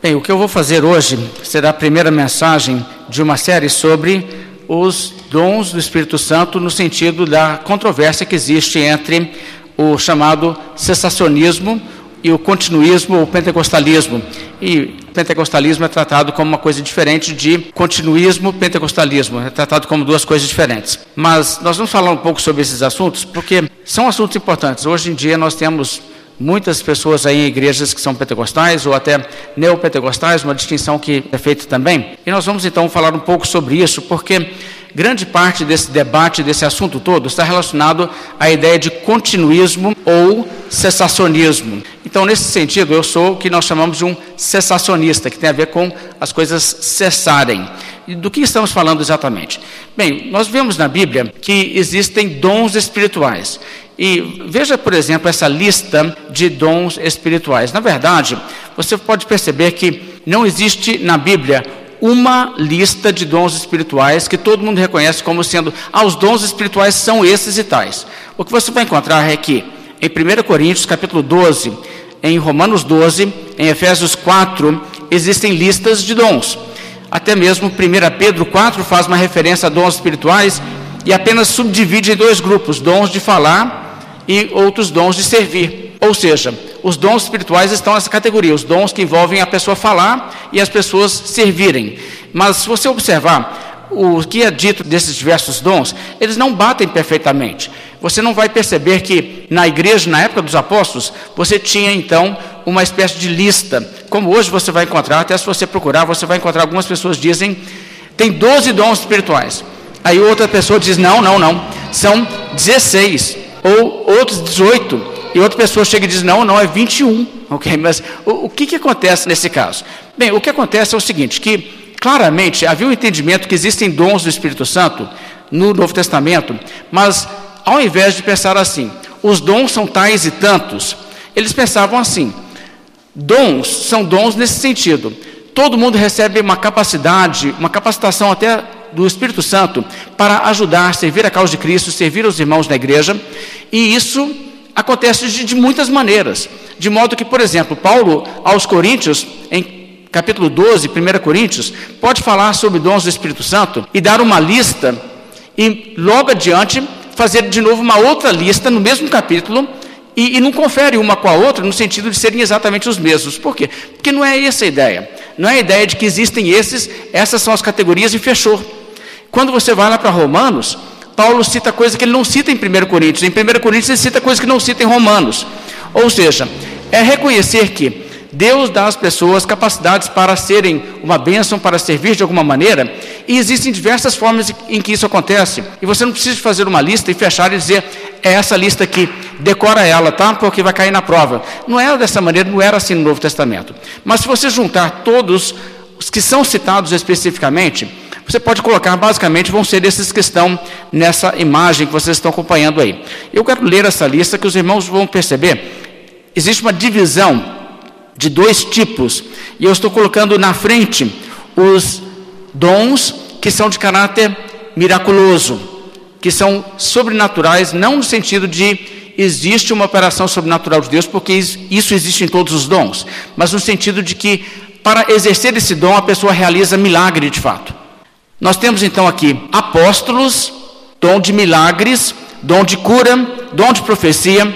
Bem, o que eu vou fazer hoje será a primeira mensagem de uma série sobre os dons do Espírito Santo no sentido da controvérsia que existe entre o chamado cessacionismo e o continuismo ou pentecostalismo. E pentecostalismo é tratado como uma coisa diferente de continuismo pentecostalismo, é tratado como duas coisas diferentes. Mas nós vamos falar um pouco sobre esses assuntos porque são assuntos importantes. Hoje em dia nós temos muitas pessoas aí em igrejas que são pentecostais ou até neopentecostais, uma distinção que é feita também. E nós vamos então falar um pouco sobre isso, porque grande parte desse debate, desse assunto todo, está relacionado à ideia de continuismo ou cessacionismo. Então, nesse sentido, eu sou o que nós chamamos de um cessacionista, que tem a ver com as coisas cessarem. E do que estamos falando exatamente? Bem, nós vemos na Bíblia que existem dons espirituais. E veja, por exemplo, essa lista de dons espirituais. Na verdade, você pode perceber que não existe na Bíblia uma lista de dons espirituais que todo mundo reconhece como sendo, ah, os dons espirituais são esses e tais. O que você vai encontrar é que em 1 Coríntios, capítulo 12, em Romanos 12, em Efésios 4, existem listas de dons. Até mesmo 1 Pedro 4 faz uma referência a dons espirituais e apenas subdivide em dois grupos: dons de falar e outros dons de servir. Ou seja, os dons espirituais estão nessa categoria, os dons que envolvem a pessoa falar e as pessoas servirem. Mas se você observar o que é dito desses diversos dons, eles não batem perfeitamente. Você não vai perceber que na igreja, na época dos apóstolos, você tinha então uma espécie de lista, como hoje você vai encontrar, até se você procurar, você vai encontrar algumas pessoas dizem, tem 12 dons espirituais. Aí outra pessoa diz, não, não, não, são 16 ou outros 18. E outra pessoa chega e diz, não, não, é 21. Ok, mas o, o que, que acontece nesse caso? Bem, o que acontece é o seguinte, que claramente havia um entendimento que existem dons do Espírito Santo no Novo Testamento, mas ao invés de pensar assim, os dons são tais e tantos, eles pensavam assim, dons são dons nesse sentido. Todo mundo recebe uma capacidade, uma capacitação até do Espírito Santo para ajudar, servir a causa de Cristo, servir os irmãos da igreja, e isso acontece de, de muitas maneiras. De modo que, por exemplo, Paulo aos Coríntios, em capítulo 12, 1 Coríntios, pode falar sobre dons do Espírito Santo e dar uma lista, e logo adiante fazer de novo uma outra lista no mesmo capítulo, e, e, não confere uma com a outra no sentido de serem exatamente os mesmos. Por quê? Porque não é essa a ideia. Não é a ideia de que existem esses, essas são as categorias e fechou. Quando você vai lá para Romanos, Paulo cita coisa que ele não cita em 1 Coríntios. Em 1 Coríntios ele cita coisa que não cita em Romanos. Ou seja, é reconhecer que Deus dá às pessoas capacidades para serem uma bênção, para servir de alguma maneira, e existem diversas formas em que isso acontece. E você não precisa fazer uma lista e fechar e dizer, é essa lista aqui, decora ela, tá? Porque vai cair na prova. Não era dessa maneira, não era assim no Novo Testamento. Mas se você juntar todos os que são citados especificamente, você pode colocar, basicamente, vão ser esses que estão nessa imagem que vocês estão acompanhando aí. Eu quero ler essa lista que os irmãos vão perceber. Existe uma divisão de dois tipos, e eu estou colocando na frente os dons que são de caráter miraculoso, que são sobrenaturais, não no sentido de existe uma operação sobrenatural de Deus, porque isso existe em todos os dons, mas no sentido de que para exercer esse dom a pessoa realiza milagre de fato. Nós temos então aqui apóstolos, dom de milagres, dom de cura, dom de profecia,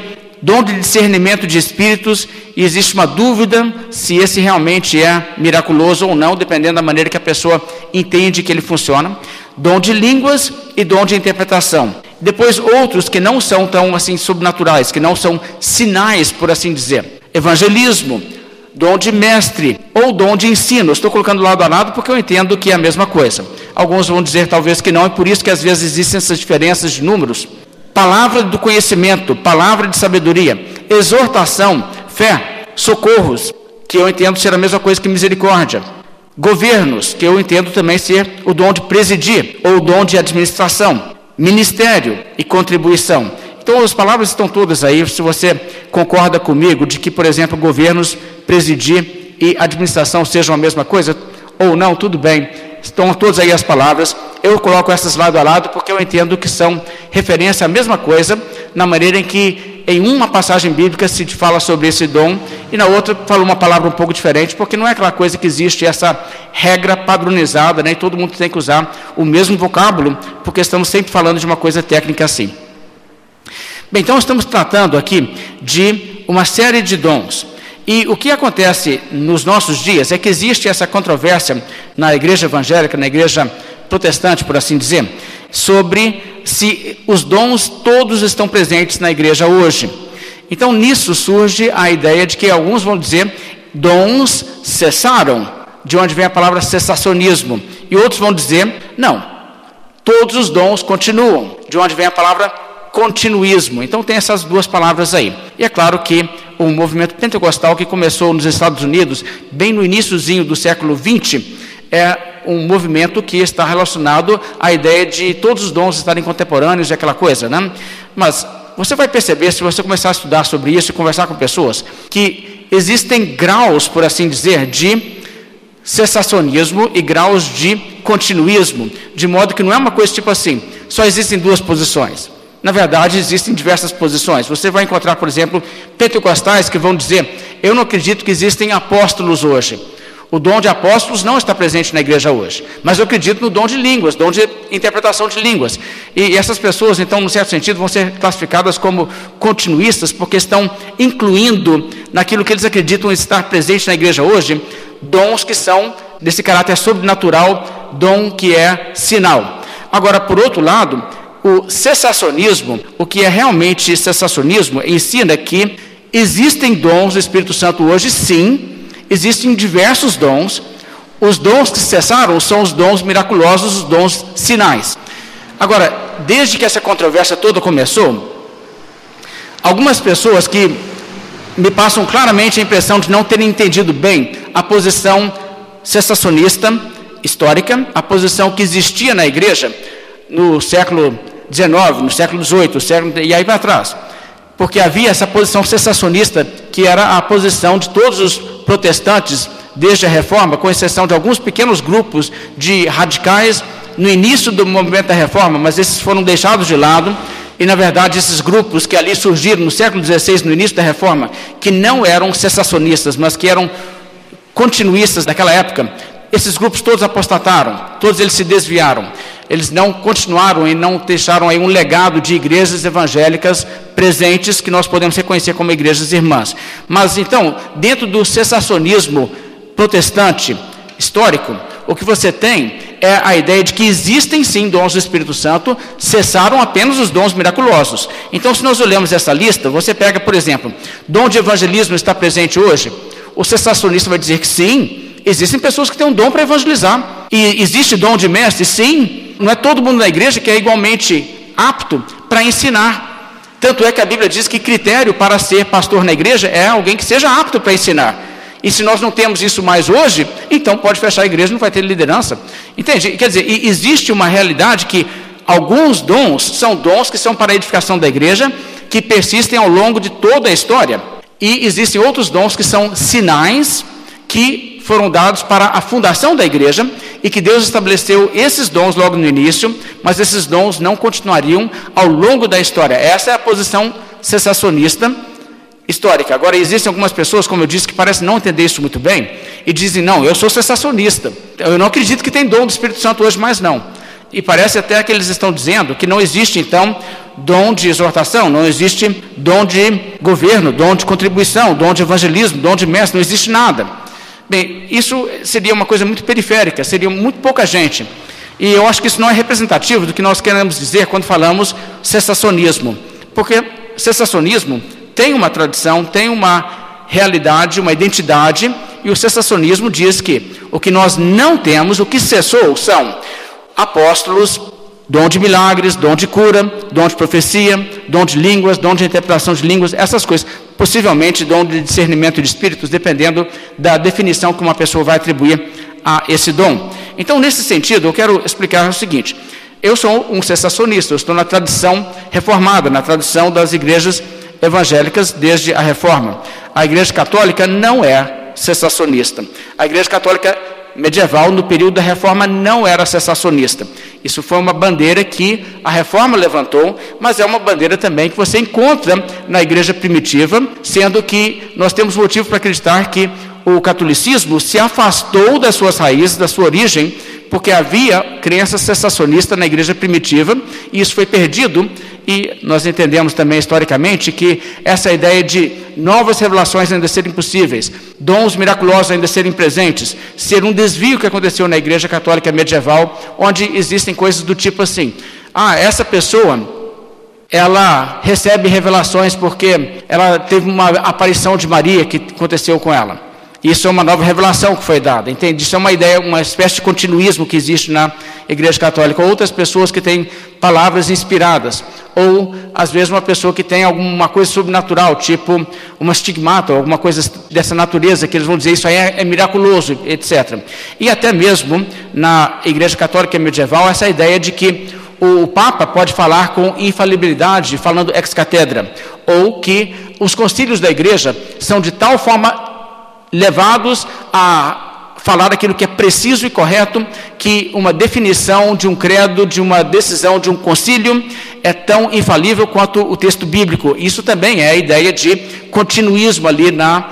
dom de discernimento de espíritos, e existe uma dúvida se esse realmente é miraculoso ou não, dependendo da maneira que a pessoa entende que ele funciona. Dom de línguas e dom de interpretação. Depois outros que não são tão assim sobrenaturais, que não são sinais, por assim dizer. Evangelismo, dom de mestre ou dom de ensino. Estou colocando lado a lado porque eu entendo que é a mesma coisa. Alguns vão dizer talvez que não, é por isso que às vezes existem essas diferenças de números. Palavra do conhecimento, palavra de sabedoria, exortação, fé, socorros, que eu entendo ser a mesma coisa que misericórdia. Governos, que eu entendo também ser o dom de presidir ou o dom de administração. Ministério e contribuição. Então, as palavras estão todas aí. Se você concorda comigo de que, por exemplo, governos, presidir e administração sejam a mesma coisa, ou não, tudo bem. Estão todas aí as palavras. Eu coloco essas lado a lado porque eu entendo que são referência à mesma coisa, na maneira em que em uma passagem bíblica se fala sobre esse dom e na outra fala uma palavra um pouco diferente, porque não é aquela coisa que existe essa regra padronizada, né? E todo mundo tem que usar o mesmo vocábulo, porque estamos sempre falando de uma coisa técnica assim. Bem, então estamos tratando aqui de uma série de dons. E o que acontece nos nossos dias é que existe essa controvérsia na igreja evangélica, na igreja protestante, por assim dizer, sobre se os dons todos estão presentes na igreja hoje. Então, nisso surge a ideia de que alguns vão dizer dons cessaram, de onde vem a palavra cessacionismo, e outros vão dizer não, todos os dons continuam, de onde vem a palavra continuismo. Então, tem essas duas palavras aí. E é claro que o movimento pentecostal que começou nos Estados Unidos, bem no iníciozinho do século 20, é um movimento que está relacionado à ideia de todos os dons estarem contemporâneos e aquela coisa, né? Mas você vai perceber, se você começar a estudar sobre isso e conversar com pessoas, que existem graus, por assim dizer, de cessacionismo e graus de continuismo, de modo que não é uma coisa tipo assim, só existem duas posições. Na verdade, existem diversas posições. Você vai encontrar, por exemplo, pentecostais que vão dizer: Eu não acredito que existem apóstolos hoje. O dom de apóstolos não está presente na igreja hoje, mas eu acredito no dom de línguas, dom de interpretação de línguas. E essas pessoas, então, num certo sentido, vão ser classificadas como continuistas, porque estão incluindo naquilo que eles acreditam estar presente na igreja hoje, dons que são desse caráter sobrenatural, dom que é sinal. Agora, por outro lado, o cessacionismo, o que é realmente cessacionismo, ensina que existem dons do Espírito Santo hoje, sim, existem diversos dons. Os dons que cessaram são os dons miraculosos, os dons sinais. Agora, desde que essa controvérsia toda começou, algumas pessoas que me passam claramente a impressão de não terem entendido bem a posição cessacionista histórica, a posição que existia na igreja no século XIX, no século XVIII, século, e aí para trás porque havia essa posição sensacionista, que era a posição de todos os protestantes desde a reforma, com exceção de alguns pequenos grupos de radicais no início do movimento da reforma, mas esses foram deixados de lado. E, na verdade, esses grupos que ali surgiram no século XVI, no início da reforma, que não eram sensacionistas, mas que eram continuistas daquela época, esses grupos todos apostataram, todos eles se desviaram. Eles não continuaram e não deixaram aí um legado de igrejas evangélicas presentes que nós podemos reconhecer como igrejas irmãs. Mas então, dentro do cessacionismo protestante histórico, o que você tem é a ideia de que existem sim dons do Espírito Santo, cessaram apenas os dons miraculosos. Então, se nós olhamos essa lista, você pega, por exemplo, dom de evangelismo está presente hoje? O cessacionista vai dizer que sim, existem pessoas que têm um dom para evangelizar. E existe dom de mestre? Sim. Não é todo mundo na igreja que é igualmente apto para ensinar. Tanto é que a Bíblia diz que critério para ser pastor na igreja é alguém que seja apto para ensinar. E se nós não temos isso mais hoje, então pode fechar a igreja, não vai ter liderança. Entende? Quer dizer, existe uma realidade que alguns dons são dons que são para a edificação da igreja, que persistem ao longo de toda a história. E existem outros dons que são sinais que foram dados para a fundação da igreja e que Deus estabeleceu esses dons logo no início, mas esses dons não continuariam ao longo da história. Essa é a posição cessacionista histórica. Agora, existem algumas pessoas, como eu disse, que parecem não entender isso muito bem e dizem: não, eu sou cessacionista. Eu não acredito que tem dom do Espírito Santo hoje, mais não. E parece até que eles estão dizendo que não existe, então, dom de exortação, não existe dom de governo, dom de contribuição, dom de evangelismo, dom de mestre, não existe nada. Bem, isso seria uma coisa muito periférica, seria muito pouca gente. E eu acho que isso não é representativo do que nós queremos dizer quando falamos cessacionismo. Porque cessacionismo tem uma tradição, tem uma realidade, uma identidade, e o cessacionismo diz que o que nós não temos, o que cessou, são apóstolos, dom de milagres, dom de cura, dom de profecia, dom de línguas, dom de interpretação de línguas, essas coisas possivelmente dom de discernimento de espíritos, dependendo da definição que uma pessoa vai atribuir a esse dom. Então, nesse sentido, eu quero explicar o seguinte: eu sou um cessacionista, eu estou na tradição reformada, na tradição das igrejas evangélicas desde a reforma. A igreja católica não é cessacionista. A igreja católica medieval, no período da reforma, não era cessacionista. Isso foi uma bandeira que a reforma levantou, mas é uma bandeira também que você encontra na igreja primitiva, sendo que nós temos motivo para acreditar que o catolicismo se afastou das suas raízes, da sua origem, porque havia crença cessacionista na igreja primitiva, e isso foi perdido, e nós entendemos também historicamente que essa ideia de novas revelações ainda serem possíveis, dons miraculosos ainda serem presentes, ser um desvio que aconteceu na igreja católica medieval, onde existem coisas do tipo assim: ah, essa pessoa ela recebe revelações porque ela teve uma aparição de Maria que aconteceu com ela. Isso é uma nova revelação que foi dada, entende? Isso é uma ideia, uma espécie de continuismo que existe na Igreja Católica. Outras pessoas que têm palavras inspiradas, ou às vezes uma pessoa que tem alguma coisa sobrenatural, tipo uma estigmata, alguma coisa dessa natureza, que eles vão dizer isso aí é, é miraculoso, etc. E até mesmo na Igreja Católica medieval, essa ideia de que o Papa pode falar com infalibilidade, falando ex catedra, ou que os concílios da Igreja são de tal forma levados a falar aquilo que é preciso e correto, que uma definição de um credo, de uma decisão, de um concílio, é tão infalível quanto o texto bíblico. Isso também é a ideia de continuismo ali na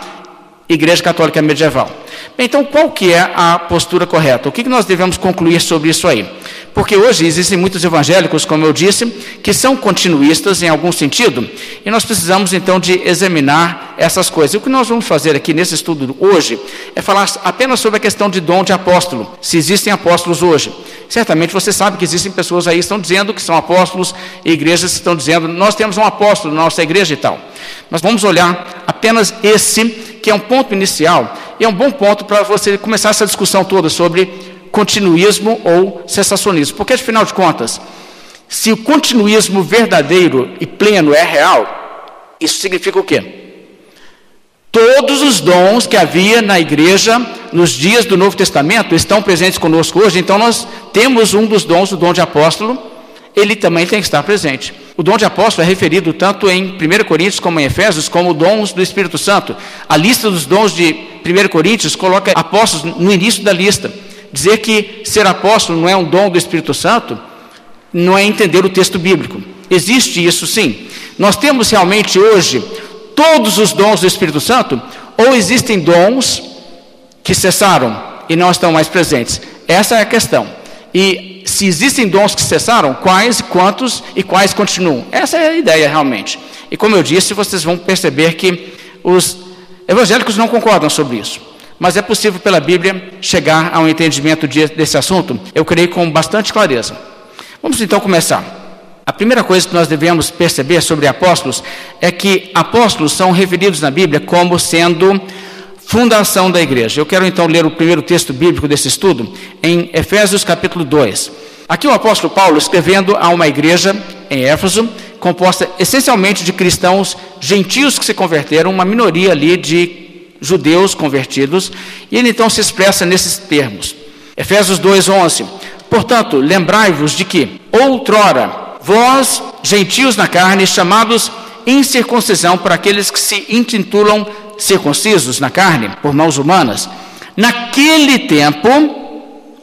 Igreja Católica Medieval. Então, qual que é a postura correta? O que nós devemos concluir sobre isso aí? Porque hoje existem muitos evangélicos, como eu disse, que são continuistas em algum sentido, e nós precisamos então de examinar essas coisas. E o que nós vamos fazer aqui nesse estudo hoje é falar apenas sobre a questão de dom de apóstolo, se existem apóstolos hoje. Certamente você sabe que existem pessoas aí que estão dizendo que são apóstolos, e igrejas estão dizendo, nós temos um apóstolo na nossa igreja e tal. Mas vamos olhar apenas esse, que é um ponto inicial, e é um bom ponto para você começar essa discussão toda sobre continuismo ou cessacionismo. Porque, afinal de contas, se o continuismo verdadeiro e pleno é real, isso significa o quê? Todos os dons que havia na igreja nos dias do Novo Testamento estão presentes conosco hoje, então nós temos um dos dons, o dom de apóstolo, ele também tem que estar presente. O dom de apóstolo é referido tanto em 1 Coríntios como em Efésios como dons do Espírito Santo. A lista dos dons de 1 Coríntios coloca apóstolos no início da lista. Dizer que ser apóstolo não é um dom do Espírito Santo não é entender o texto bíblico. Existe isso sim. Nós temos realmente hoje todos os dons do Espírito Santo ou existem dons que cessaram e não estão mais presentes? Essa é a questão. E se existem dons que cessaram, quais, quantos e quais continuam? Essa é a ideia realmente. E como eu disse, vocês vão perceber que os evangélicos não concordam sobre isso mas é possível pela Bíblia chegar a um entendimento desse assunto, eu creio com bastante clareza. Vamos então começar. A primeira coisa que nós devemos perceber sobre apóstolos é que apóstolos são referidos na Bíblia como sendo fundação da igreja. Eu quero então ler o primeiro texto bíblico desse estudo em Efésios capítulo 2. Aqui o apóstolo Paulo escrevendo a uma igreja em Éfeso, composta essencialmente de cristãos gentios que se converteram, uma minoria ali de judeus convertidos, e ele então se expressa nesses termos. Efésios 2:11. Portanto, lembrai-vos de que outrora vós, gentios na carne, chamados incircuncisão para aqueles que se intitulam circuncisos na carne por mãos humanas, naquele tempo,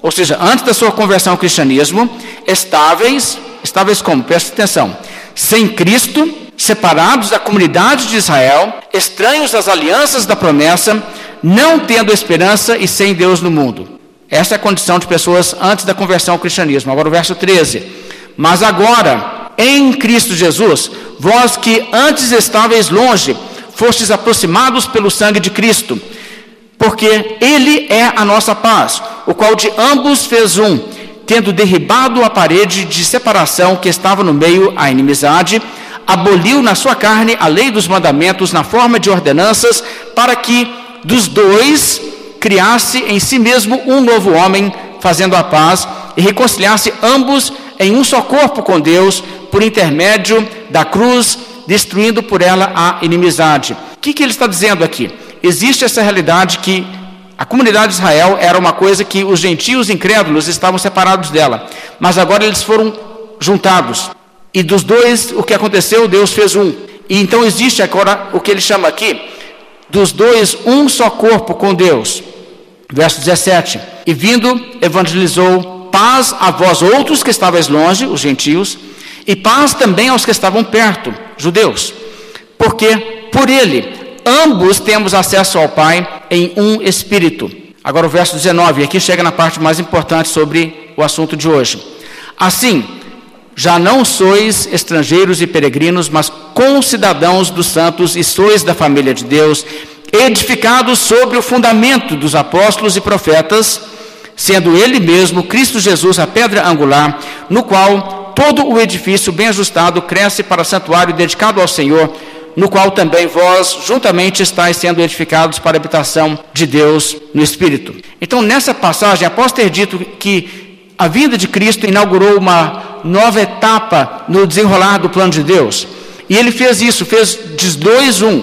ou seja, antes da sua conversão ao cristianismo, estáveis, estáveis como? Presta atenção, sem Cristo, separados da comunidade de Israel, estranhos às alianças da promessa, não tendo esperança e sem Deus no mundo. Essa é a condição de pessoas antes da conversão ao cristianismo. Agora o verso 13. Mas agora, em Cristo Jesus, vós que antes estáveis longe, fostes aproximados pelo sangue de Cristo, porque Ele é a nossa paz, o qual de ambos fez um, tendo derribado a parede de separação que estava no meio, a inimizade, aboliu na sua carne a lei dos mandamentos na forma de ordenanças, para que dos dois criasse em si mesmo um novo homem, fazendo a paz e reconciliasse ambos em um só corpo com Deus, por intermédio da cruz, destruindo por ela a inimizade. O que, que ele está dizendo aqui? Existe essa realidade que a comunidade de Israel era uma coisa que os gentios incrédulos estavam separados dela, mas agora eles foram juntados. E dos dois, o que aconteceu, Deus fez um. E então existe agora o que ele chama aqui, dos dois, um só corpo com Deus. Verso 17: E vindo, evangelizou paz a vós outros que estáveis longe, os gentios, e paz também aos que estavam perto, judeus. Porque por ele ambos temos acesso ao Pai em um espírito. Agora o verso 19, aqui chega na parte mais importante sobre o assunto de hoje. Assim, já não sois estrangeiros e peregrinos, mas concidadãos dos santos e sois da família de Deus, edificados sobre o fundamento dos apóstolos e profetas, sendo ele mesmo, Cristo Jesus, a pedra angular, no qual todo o edifício bem ajustado cresce para santuário dedicado ao Senhor, no qual também vós juntamente estáis sendo edificados para a habitação de Deus no Espírito. Então, nessa passagem, após ter dito que a vinda de Cristo inaugurou uma nova etapa no desenrolar do plano de Deus, e ele fez isso, fez de dois um,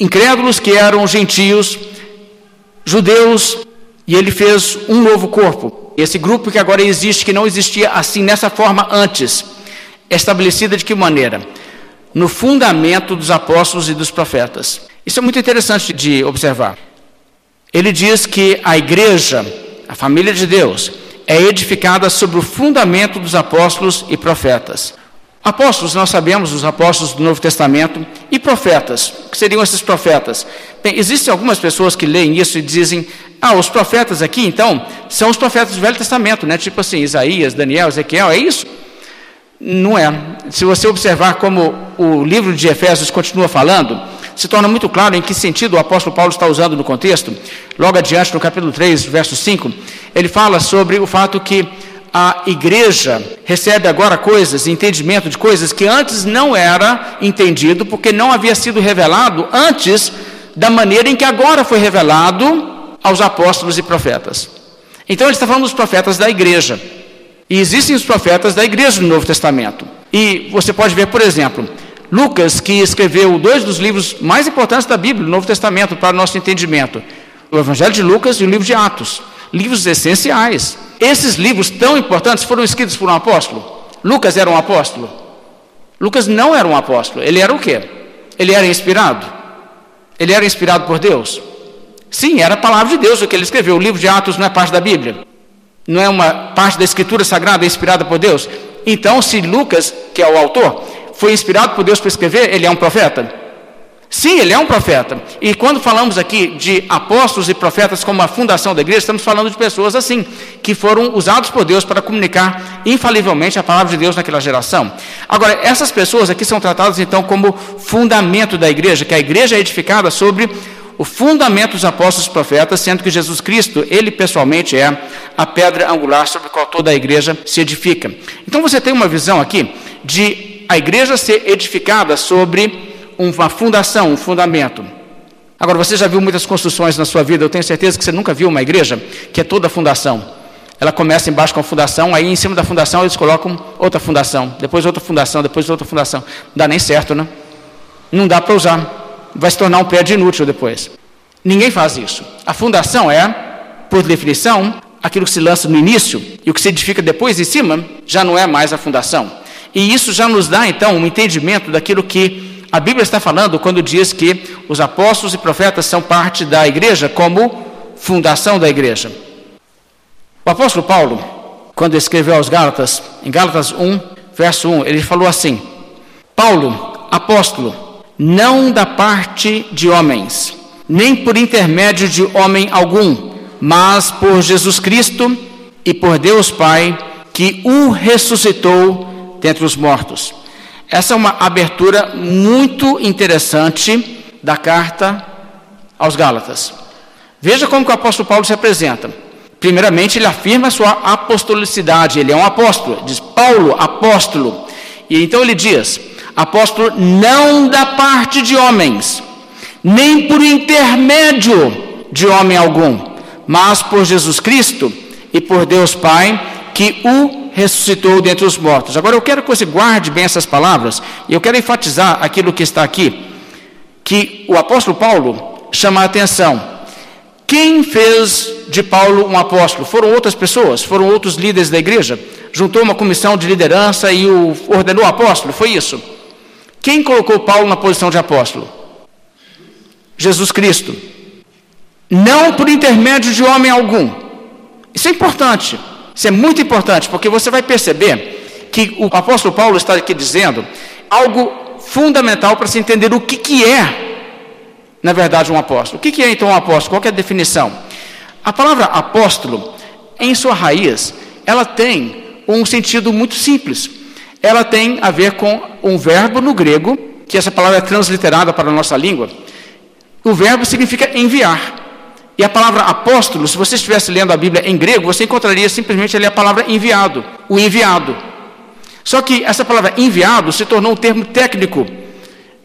incrédulos que eram gentios, judeus, e ele fez um novo corpo. Esse grupo que agora existe, que não existia assim nessa forma antes, estabelecida de que maneira? No fundamento dos apóstolos e dos profetas. Isso é muito interessante de observar. Ele diz que a igreja, a família de Deus, é edificada sobre o fundamento dos apóstolos e profetas. Apóstolos, nós sabemos, os apóstolos do Novo Testamento e profetas, que seriam esses profetas. Bem, existem algumas pessoas que leem isso e dizem, ah, os profetas aqui, então, são os profetas do Velho Testamento, né? Tipo assim, Isaías, Daniel, Ezequiel, é isso? Não é. Se você observar como o livro de Efésios continua falando, se torna muito claro em que sentido o apóstolo Paulo está usando no contexto. Logo adiante, no capítulo 3, verso 5, ele fala sobre o fato que a igreja recebe agora coisas, entendimento de coisas que antes não era entendido, porque não havia sido revelado antes da maneira em que agora foi revelado aos apóstolos e profetas. Então ele está falando dos profetas da igreja. E existem os profetas da igreja no Novo Testamento. E você pode ver, por exemplo, Lucas, que escreveu dois dos livros mais importantes da Bíblia, no Novo Testamento, para o nosso entendimento: o Evangelho de Lucas e o livro de Atos livros essenciais. Esses livros tão importantes foram escritos por um apóstolo. Lucas era um apóstolo? Lucas não era um apóstolo. Ele era o quê? Ele era inspirado? Ele era inspirado por Deus? Sim, era a palavra de Deus o que ele escreveu. O livro de Atos não é parte da Bíblia. Não é uma parte da Escritura Sagrada inspirada por Deus. Então, se Lucas, que é o autor, foi inspirado por Deus para escrever, ele é um profeta? Sim, ele é um profeta. E quando falamos aqui de apóstolos e profetas como a fundação da igreja, estamos falando de pessoas assim, que foram usados por Deus para comunicar infalivelmente a palavra de Deus naquela geração. Agora, essas pessoas aqui são tratadas então como fundamento da igreja, que a igreja é edificada sobre o fundamento dos apóstolos e profetas, sendo que Jesus Cristo, ele pessoalmente é a pedra angular sobre a qual toda a igreja se edifica. Então você tem uma visão aqui de a igreja ser edificada sobre uma fundação, um fundamento. Agora, você já viu muitas construções na sua vida, eu tenho certeza que você nunca viu uma igreja que é toda fundação. Ela começa embaixo com a fundação, aí em cima da fundação eles colocam outra fundação, depois outra fundação, depois outra fundação. Não dá nem certo, né? Não dá para usar. Vai se tornar um prédio inútil depois. Ninguém faz isso. A fundação é, por definição, aquilo que se lança no início e o que se edifica depois em cima já não é mais a fundação. E isso já nos dá então um entendimento daquilo que a Bíblia está falando quando diz que os apóstolos e profetas são parte da igreja como fundação da igreja. O apóstolo Paulo, quando escreveu aos Gálatas, em Gálatas 1, verso 1, ele falou assim: Paulo, apóstolo, não da parte de homens, nem por intermédio de homem algum, mas por Jesus Cristo e por Deus Pai, que o ressuscitou dentre os mortos essa é uma abertura muito interessante da carta aos Gálatas. Veja como o apóstolo Paulo se apresenta. Primeiramente, ele afirma a sua apostolicidade, ele é um apóstolo, diz Paulo, apóstolo. E então ele diz: apóstolo não da parte de homens, nem por intermédio de homem algum, mas por Jesus Cristo e por Deus Pai, que o ressuscitou dentre os mortos. Agora eu quero que você guarde bem essas palavras, e eu quero enfatizar aquilo que está aqui, que o apóstolo Paulo chama a atenção. Quem fez de Paulo um apóstolo? Foram outras pessoas, foram outros líderes da igreja. Juntou uma comissão de liderança e o ordenou apóstolo, foi isso. Quem colocou Paulo na posição de apóstolo? Jesus Cristo. Não por intermédio de homem algum. Isso é importante. Isso é muito importante, porque você vai perceber que o apóstolo Paulo está aqui dizendo algo fundamental para se entender o que, que é, na verdade, um apóstolo. O que, que é então um apóstolo? Qual é a definição? A palavra apóstolo, em sua raiz, ela tem um sentido muito simples. Ela tem a ver com um verbo no grego, que essa palavra é transliterada para a nossa língua. O verbo significa enviar. E a palavra apóstolo, se você estivesse lendo a Bíblia em grego, você encontraria simplesmente ali a palavra enviado, o enviado. Só que essa palavra enviado se tornou um termo técnico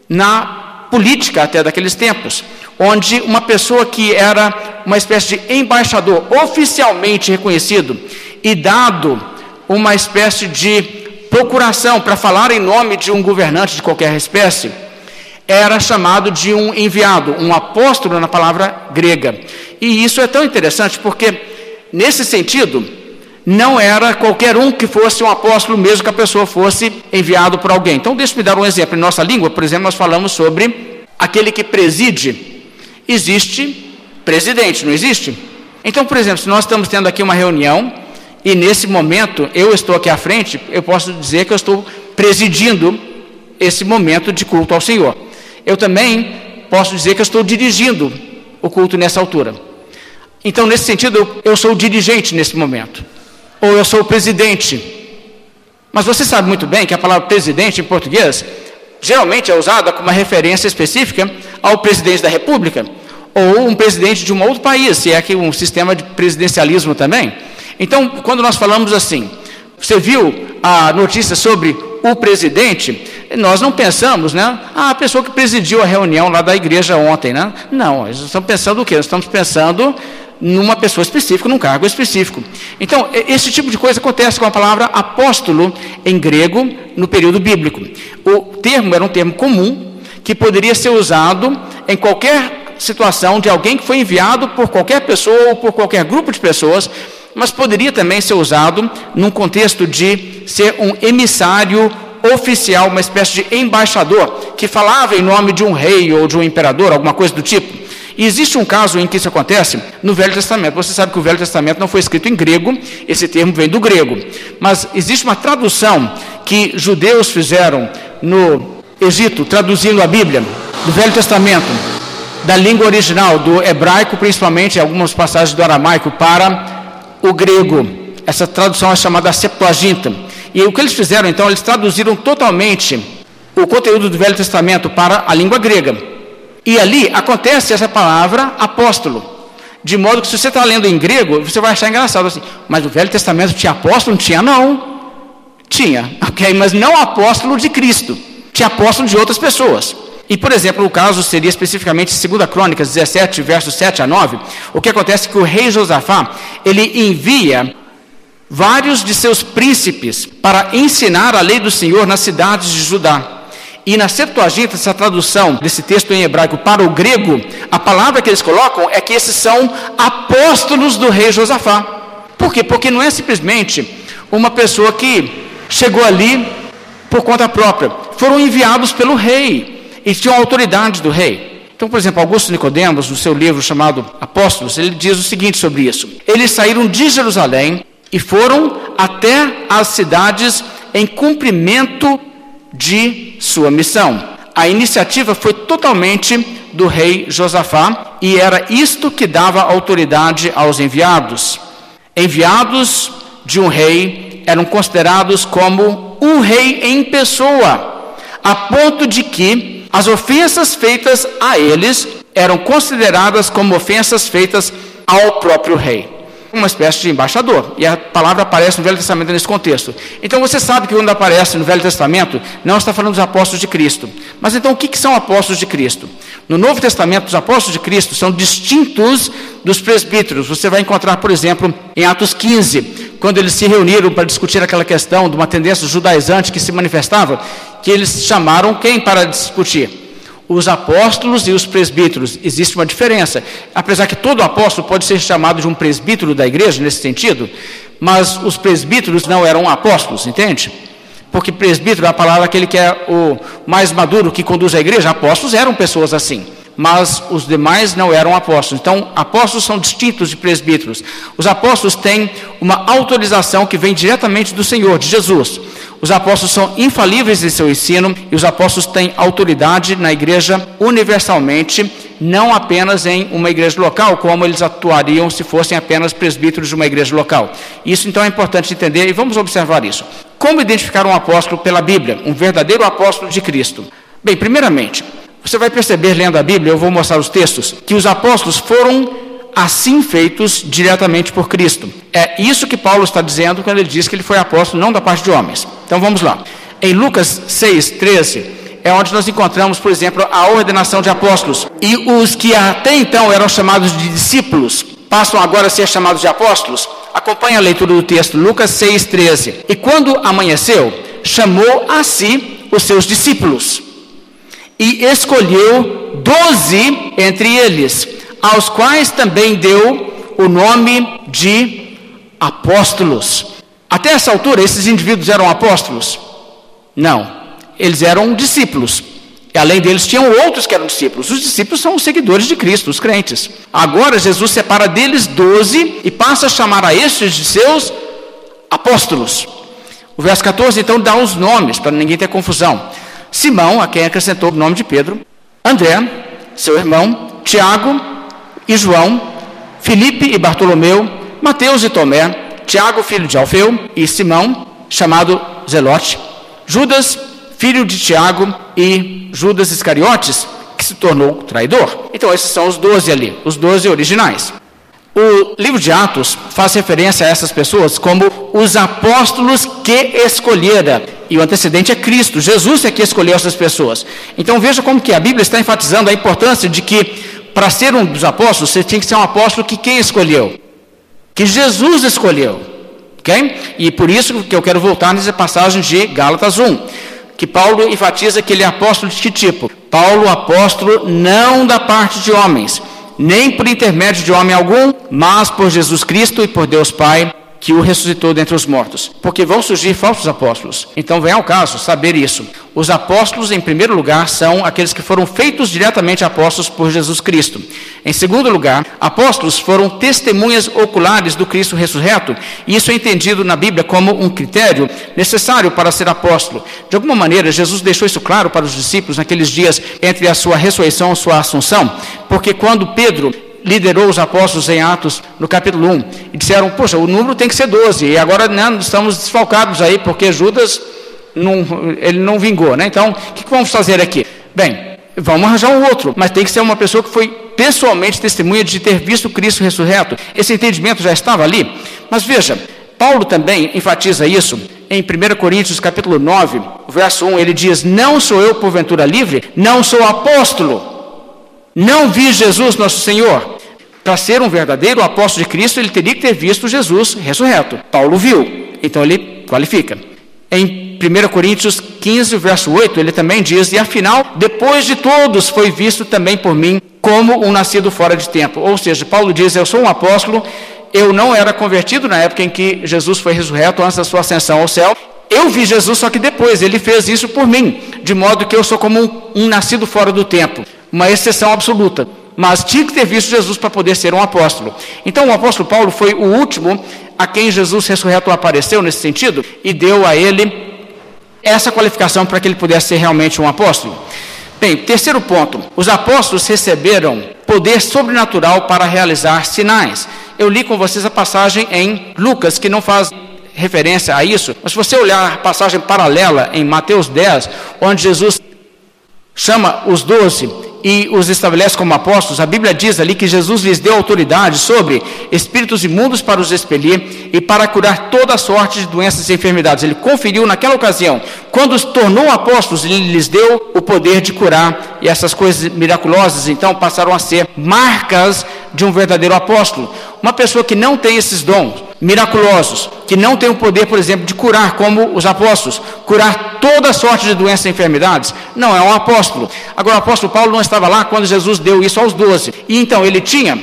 na política até daqueles tempos, onde uma pessoa que era uma espécie de embaixador oficialmente reconhecido e dado uma espécie de procuração para falar em nome de um governante de qualquer espécie, era chamado de um enviado, um apóstolo na palavra grega. E isso é tão interessante porque, nesse sentido, não era qualquer um que fosse um apóstolo, mesmo que a pessoa fosse enviado por alguém. Então, deixe-me dar um exemplo. Em nossa língua, por exemplo, nós falamos sobre aquele que preside. Existe presidente, não existe? Então, por exemplo, se nós estamos tendo aqui uma reunião e nesse momento eu estou aqui à frente, eu posso dizer que eu estou presidindo esse momento de culto ao Senhor eu também posso dizer que eu estou dirigindo o culto nessa altura. Então, nesse sentido, eu, sou o dirigente nesse momento, ou eu sou o presidente. Mas você sabe muito bem que a palavra presidente em português geralmente é usada como uma referência específica ao presidente da República, ou um presidente de um outro país, se é que um sistema de presidencialismo também. Então, quando nós falamos assim, você viu a notícia sobre o presidente, nós não pensamos, né? Ah, a pessoa que presidiu a reunião lá da igreja ontem, né? Não, nós estamos pensando o quê? Nós estamos pensando numa pessoa específica, num cargo específico. Então, esse tipo de coisa acontece com a palavra apóstolo em grego no período bíblico. O termo era um termo comum que poderia ser usado em qualquer situação de alguém que foi enviado por qualquer pessoa ou por qualquer grupo de pessoas, mas poderia também ser usado num contexto de ser um emissário oficial, uma espécie de embaixador, que falava em nome de um rei ou de um imperador, alguma coisa do tipo. E existe um caso em que isso acontece no Velho Testamento. Você sabe que o Velho Testamento não foi escrito em grego, esse termo vem do grego. Mas existe uma tradução que judeus fizeram no Egito, traduzindo a Bíblia, do Velho Testamento, da língua original, do hebraico, principalmente, algumas passagens do aramaico, para o grego. Essa tradução é chamada Septuaginta. E o que eles fizeram então? Eles traduziram totalmente o conteúdo do Velho Testamento para a língua grega. E ali acontece essa palavra apóstolo. De modo que se você está lendo em grego, você vai achar engraçado assim, mas o Velho Testamento tinha apóstolo? Não tinha, não. Tinha, ok, mas não apóstolo de Cristo. Tinha apóstolo de outras pessoas. E, por exemplo, o caso seria especificamente 2 Crônicas 17, versos 7 a 9. O que acontece é que o rei Josafá, ele envia vários de seus príncipes para ensinar a lei do Senhor nas cidades de Judá. E na Septuaginta, essa tradução desse texto em hebraico para o grego, a palavra que eles colocam é que esses são apóstolos do rei Josafá. Por quê? Porque não é simplesmente uma pessoa que chegou ali por conta própria. Foram enviados pelo rei e tinham autoridade do rei. Então, por exemplo, Augusto Nicodemos, no seu livro chamado Apóstolos, ele diz o seguinte sobre isso: Eles saíram de Jerusalém e foram até as cidades em cumprimento de sua missão. A iniciativa foi totalmente do rei Josafá e era isto que dava autoridade aos enviados. Enviados de um rei eram considerados como um rei em pessoa, a ponto de que as ofensas feitas a eles eram consideradas como ofensas feitas ao próprio rei uma espécie de embaixador. E a palavra aparece no Velho Testamento nesse contexto. Então você sabe que quando aparece no Velho Testamento, não está falando dos apóstolos de Cristo. Mas então o que, que são apóstolos de Cristo? No Novo Testamento, os apóstolos de Cristo são distintos dos presbíteros. Você vai encontrar, por exemplo, em Atos 15, quando eles se reuniram para discutir aquela questão de uma tendência judaizante que se manifestava, que eles chamaram quem para discutir? os apóstolos e os presbíteros. Existe uma diferença. Apesar que todo apóstolo pode ser chamado de um presbítero da igreja, nesse sentido, mas os presbíteros não eram apóstolos, entende? Porque presbítero é a palavra aquele que é o mais maduro, que conduz a igreja. Apóstolos eram pessoas assim. Mas os demais não eram apóstolos. Então, apóstolos são distintos de presbíteros. Os apóstolos têm uma autorização que vem diretamente do Senhor, de Jesus. Os apóstolos são infalíveis em seu ensino e os apóstolos têm autoridade na igreja universalmente, não apenas em uma igreja local, como eles atuariam se fossem apenas presbíteros de uma igreja local. Isso então é importante entender e vamos observar isso. Como identificar um apóstolo pela Bíblia, um verdadeiro apóstolo de Cristo? Bem, primeiramente, você vai perceber lendo a Bíblia, eu vou mostrar os textos, que os apóstolos foram assim feitos diretamente por Cristo. É isso que Paulo está dizendo quando ele diz que ele foi apóstolo não da parte de homens. Então vamos lá. Em Lucas 6, 13, é onde nós encontramos, por exemplo, a ordenação de apóstolos. E os que até então eram chamados de discípulos passam agora a ser chamados de apóstolos. Acompanhe a leitura do texto, Lucas 6, 13. E quando amanheceu, chamou a si os seus discípulos e escolheu doze entre eles, aos quais também deu o nome de apóstolos. Até essa altura, esses indivíduos eram apóstolos? Não, eles eram discípulos. E além deles, tinham outros que eram discípulos. Os discípulos são os seguidores de Cristo, os crentes. Agora, Jesus separa deles doze e passa a chamar a estes de seus apóstolos. O verso 14, então, dá os nomes, para ninguém ter confusão. Simão, a quem acrescentou o nome de Pedro, André, seu irmão, Tiago e João, Felipe e Bartolomeu, Mateus e Tomé, Tiago, filho de Alfeu, e Simão, chamado Zelote, Judas, filho de Tiago, e Judas Iscariotes, que se tornou traidor. Então, esses são os doze ali, os doze originais. O livro de Atos faz referência a essas pessoas como os apóstolos que escolhera. E o antecedente é Cristo. Jesus é que escolheu essas pessoas. Então veja como que a Bíblia está enfatizando a importância de que para ser um dos apóstolos, você tinha que ser um apóstolo que quem escolheu? Que Jesus escolheu. ok? E por isso que eu quero voltar nessa passagem de Gálatas 1. Que Paulo enfatiza que ele é apóstolo de que tipo? Paulo, apóstolo não da parte de homens nem por intermédio de homem algum, mas por Jesus Cristo e por Deus Pai, que o ressuscitou dentre os mortos. Porque vão surgir falsos apóstolos. Então vem ao caso saber isso. Os apóstolos, em primeiro lugar, são aqueles que foram feitos diretamente apóstolos por Jesus Cristo. Em segundo lugar, apóstolos foram testemunhas oculares do Cristo ressurreto, e isso é entendido na Bíblia como um critério necessário para ser apóstolo. De alguma maneira, Jesus deixou isso claro para os discípulos naqueles dias entre a sua ressurreição e sua assunção, porque quando Pedro liderou os apóstolos em Atos, no capítulo 1, e disseram: Poxa, o número tem que ser 12, e agora né, estamos desfalcados aí, porque Judas não, ele não vingou, né? Então, o que, que vamos fazer aqui? Bem, vamos arranjar um outro, mas tem que ser uma pessoa que foi pessoalmente testemunha de ter visto Cristo ressurreto. Esse entendimento já estava ali, mas veja, Paulo também enfatiza isso em 1 Coríntios capítulo 9, verso 1, ele diz: Não sou eu porventura livre, não sou apóstolo, não vi Jesus nosso Senhor, para ser um verdadeiro apóstolo de Cristo, ele teria que ter visto Jesus ressurreto. Paulo viu, então ele qualifica. Em 1 Coríntios 15, verso 8, ele também diz: E afinal, depois de todos, foi visto também por mim como um nascido fora de tempo. Ou seja, Paulo diz: Eu sou um apóstolo, eu não era convertido na época em que Jesus foi ressurreto, antes da sua ascensão ao céu. Eu vi Jesus, só que depois ele fez isso por mim, de modo que eu sou como um, um nascido fora do tempo, uma exceção absoluta mas tinha que ter visto Jesus para poder ser um apóstolo. Então, o apóstolo Paulo foi o último a quem Jesus ressurreto apareceu nesse sentido e deu a ele essa qualificação para que ele pudesse ser realmente um apóstolo. Bem, terceiro ponto: os apóstolos receberam poder sobrenatural para realizar sinais. Eu li com vocês a passagem em Lucas, que não faz referência a isso, mas se você olhar a passagem paralela em Mateus 10, onde Jesus chama os doze e os estabelece como apóstolos, a Bíblia diz ali que Jesus lhes deu autoridade sobre espíritos imundos para os expelir e para curar toda sorte de doenças e enfermidades. Ele conferiu naquela ocasião, quando os tornou apóstolos, ele lhes deu o poder de curar, e essas coisas miraculosas então passaram a ser marcas de um verdadeiro apóstolo. Uma pessoa que não tem esses dons miraculosos, que não tem o poder, por exemplo, de curar, como os apóstolos, curar toda sorte de doenças e enfermidades, não é um apóstolo. Agora, o apóstolo Paulo não estava lá quando Jesus deu isso aos doze. E então ele tinha,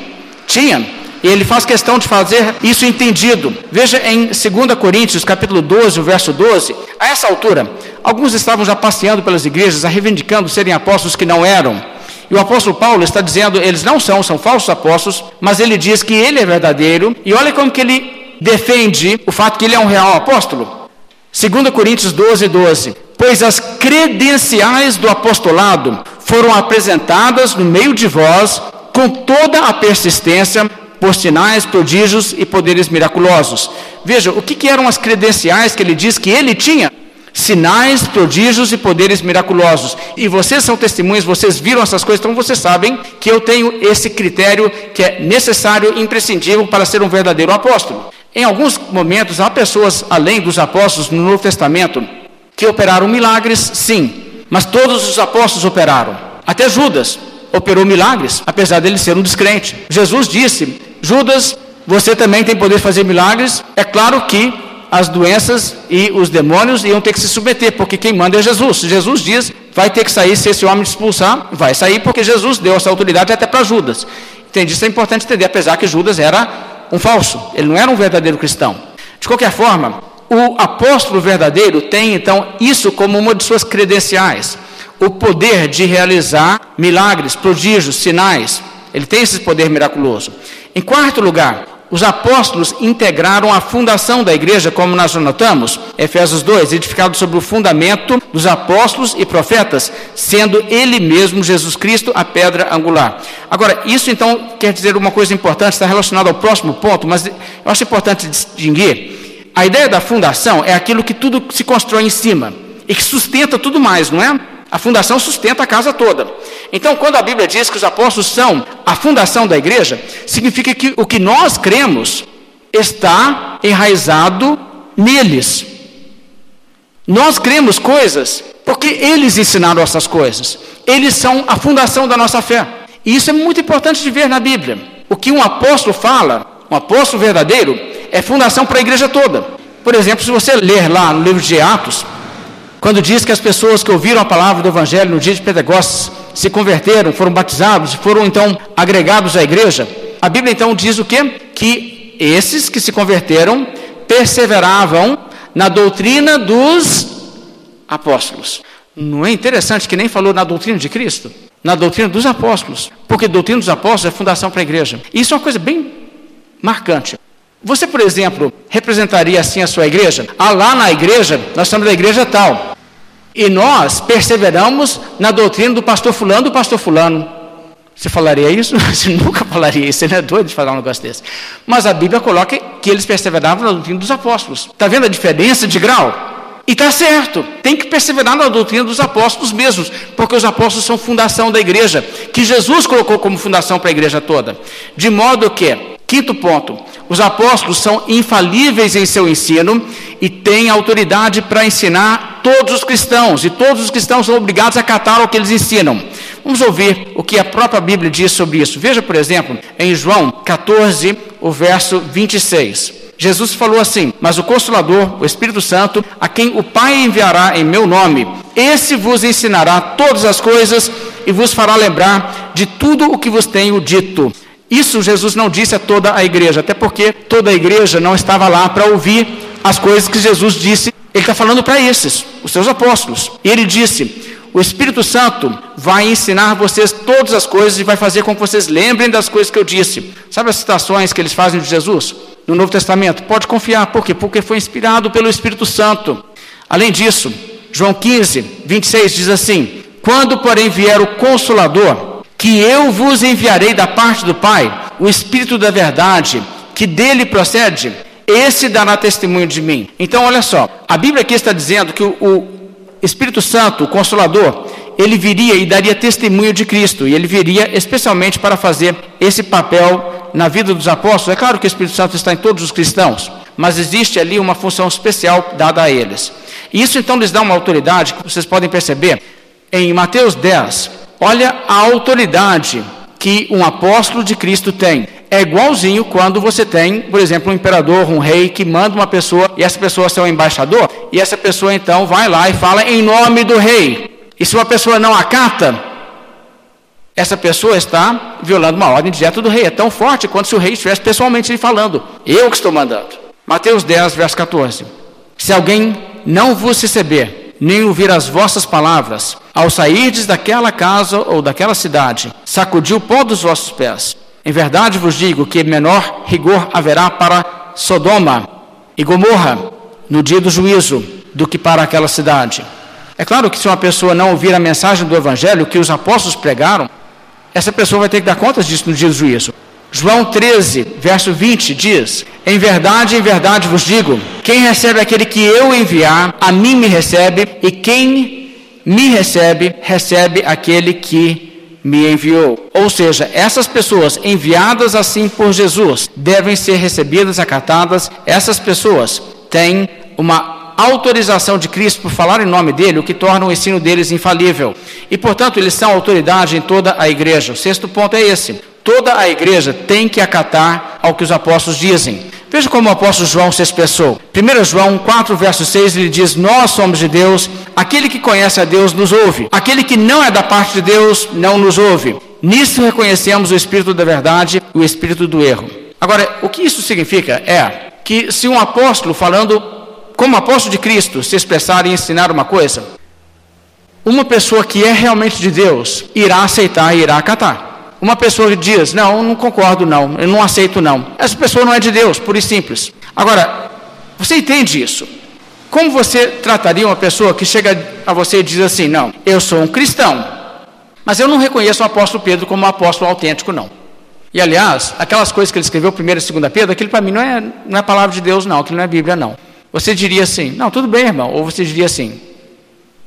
tinha, e ele faz questão de fazer isso entendido. Veja em 2 Coríntios, capítulo 12, o verso 12. A essa altura, alguns estavam já passeando pelas igrejas, reivindicando serem apóstolos que não eram. E o apóstolo Paulo está dizendo, eles não são, são falsos apóstolos, mas ele diz que ele é verdadeiro. E olha como que ele defende o fato que ele é um real apóstolo. 2 Coríntios 12, 12. Pois as credenciais do apostolado foram apresentadas no meio de vós com toda a persistência por sinais, prodígios e poderes miraculosos. Veja, o que, que eram as credenciais que ele diz que ele tinha? Sinais, prodígios e poderes miraculosos. E vocês são testemunhas, vocês viram essas coisas, então vocês sabem que eu tenho esse critério que é necessário e imprescindível para ser um verdadeiro apóstolo. Em alguns momentos, há pessoas, além dos apóstolos no Novo Testamento, que operaram milagres, sim, mas todos os apóstolos operaram. Até Judas operou milagres, apesar dele ser um descrente. Jesus disse: Judas, você também tem poder de fazer milagres. É claro que as doenças e os demônios iam ter que se submeter, porque quem manda é Jesus. Jesus diz, vai ter que sair se esse homem expulsar, vai sair, porque Jesus deu essa autoridade até para Judas. Entende? Isso é importante entender, apesar que Judas era um falso, ele não era um verdadeiro cristão. De qualquer forma, o apóstolo verdadeiro tem então isso como uma de suas credenciais: o poder de realizar milagres, prodígios, sinais. Ele tem esse poder miraculoso. Em quarto lugar, os apóstolos integraram a fundação da igreja, como nós notamos, Efésios 2, edificado sobre o fundamento dos apóstolos e profetas, sendo ele mesmo, Jesus Cristo, a pedra angular. Agora, isso então quer dizer uma coisa importante, está relacionado ao próximo ponto, mas eu acho importante distinguir. A ideia da fundação é aquilo que tudo se constrói em cima e que sustenta tudo mais, não é? A fundação sustenta a casa toda. Então, quando a Bíblia diz que os apóstolos são a fundação da igreja, significa que o que nós cremos está enraizado neles. Nós cremos coisas porque eles ensinaram essas coisas. Eles são a fundação da nossa fé. E isso é muito importante de ver na Bíblia. O que um apóstolo fala, um apóstolo verdadeiro, é fundação para a igreja toda. Por exemplo, se você ler lá no livro de Atos, quando diz que as pessoas que ouviram a palavra do Evangelho no dia de Pentecostes se converteram, foram batizados, foram então agregados à igreja, a Bíblia então diz o quê? Que esses que se converteram perseveravam na doutrina dos apóstolos. Não é interessante que nem falou na doutrina de Cristo? Na doutrina dos apóstolos. Porque doutrina dos apóstolos é fundação para a igreja. Isso é uma coisa bem marcante. Você, por exemplo, representaria assim a sua igreja? Ah, lá na igreja, nós somos da igreja tal. E nós perseveramos na doutrina do pastor fulano do pastor fulano. Você falaria isso? Você nunca falaria isso, ele é doido de falar um negócio desse. Mas a Bíblia coloca que eles perseveravam na doutrina dos apóstolos. Está vendo a diferença de grau? E está certo, tem que perseverar na doutrina dos apóstolos mesmos, porque os apóstolos são fundação da igreja, que Jesus colocou como fundação para a igreja toda. De modo que, quinto ponto, os apóstolos são infalíveis em seu ensino e têm autoridade para ensinar todos os cristãos, e todos os cristãos são obrigados a acatar o que eles ensinam. Vamos ouvir o que a própria Bíblia diz sobre isso. Veja, por exemplo, em João 14, o verso 26. Jesus falou assim: Mas o Consolador, o Espírito Santo, a quem o Pai enviará em meu nome, esse vos ensinará todas as coisas e vos fará lembrar de tudo o que vos tenho dito. Isso Jesus não disse a toda a igreja, até porque toda a igreja não estava lá para ouvir as coisas que Jesus disse. Ele está falando para esses, os seus apóstolos. Ele disse: O Espírito Santo vai ensinar vocês todas as coisas e vai fazer com que vocês lembrem das coisas que eu disse. Sabe as citações que eles fazem de Jesus no Novo Testamento? Pode confiar, por quê? Porque foi inspirado pelo Espírito Santo. Além disso, João 15, 26 diz assim: Quando, porém, vier o Consolador, que eu vos enviarei da parte do Pai, o Espírito da verdade, que dele procede, esse dará testemunho de mim. Então, olha só, a Bíblia aqui está dizendo que o, o Espírito Santo, o Consolador, ele viria e daria testemunho de Cristo, e ele viria especialmente para fazer esse papel na vida dos apóstolos. É claro que o Espírito Santo está em todos os cristãos, mas existe ali uma função especial dada a eles. Isso então lhes dá uma autoridade que vocês podem perceber em Mateus 10, Olha a autoridade que um apóstolo de Cristo tem. É igualzinho quando você tem, por exemplo, um imperador, um rei que manda uma pessoa e essa pessoa é um embaixador, e essa pessoa então vai lá e fala em nome do rei. E se uma pessoa não acata, essa pessoa está violando uma ordem direta do rei. É tão forte quanto se o rei estivesse pessoalmente lhe falando. Eu que estou mandando. Mateus 10, verso 14. Se alguém não vos receber nem ouvir as vossas palavras, ao sairdes daquela casa ou daquela cidade, sacudir o pó dos vossos pés. Em verdade vos digo que menor rigor haverá para Sodoma e Gomorra no dia do juízo do que para aquela cidade. É claro que se uma pessoa não ouvir a mensagem do Evangelho que os apóstolos pregaram, essa pessoa vai ter que dar contas disso no dia do juízo. João 13, verso 20 diz: Em verdade, em verdade vos digo: quem recebe aquele que eu enviar, a mim me recebe, e quem me recebe, recebe aquele que me enviou. Ou seja, essas pessoas enviadas assim por Jesus devem ser recebidas, acatadas. Essas pessoas têm uma autorização de Cristo por falar em nome dele, o que torna o ensino deles infalível. E, portanto, eles são autoridade em toda a igreja. O sexto ponto é esse. Toda a igreja tem que acatar ao que os apóstolos dizem. Veja como o apóstolo João se expressou. 1 João 4, verso 6, ele diz: Nós somos de Deus, aquele que conhece a Deus nos ouve, aquele que não é da parte de Deus não nos ouve. Nisso reconhecemos o espírito da verdade e o espírito do erro. Agora, o que isso significa é que se um apóstolo, falando como apóstolo de Cristo, se expressar e ensinar uma coisa, uma pessoa que é realmente de Deus irá aceitar e irá acatar. Uma pessoa diz: Não, não concordo, não, eu não aceito, não. Essa pessoa não é de Deus, pura e simples. Agora, você entende isso? Como você trataria uma pessoa que chega a você e diz assim: Não, eu sou um cristão, mas eu não reconheço o apóstolo Pedro como um apóstolo autêntico, não. E aliás, aquelas coisas que ele escreveu, 1 e 2 Pedro, aquilo para mim não é, não é palavra de Deus, não, aquilo não é Bíblia, não. Você diria assim: Não, tudo bem, irmão. Ou você diria assim: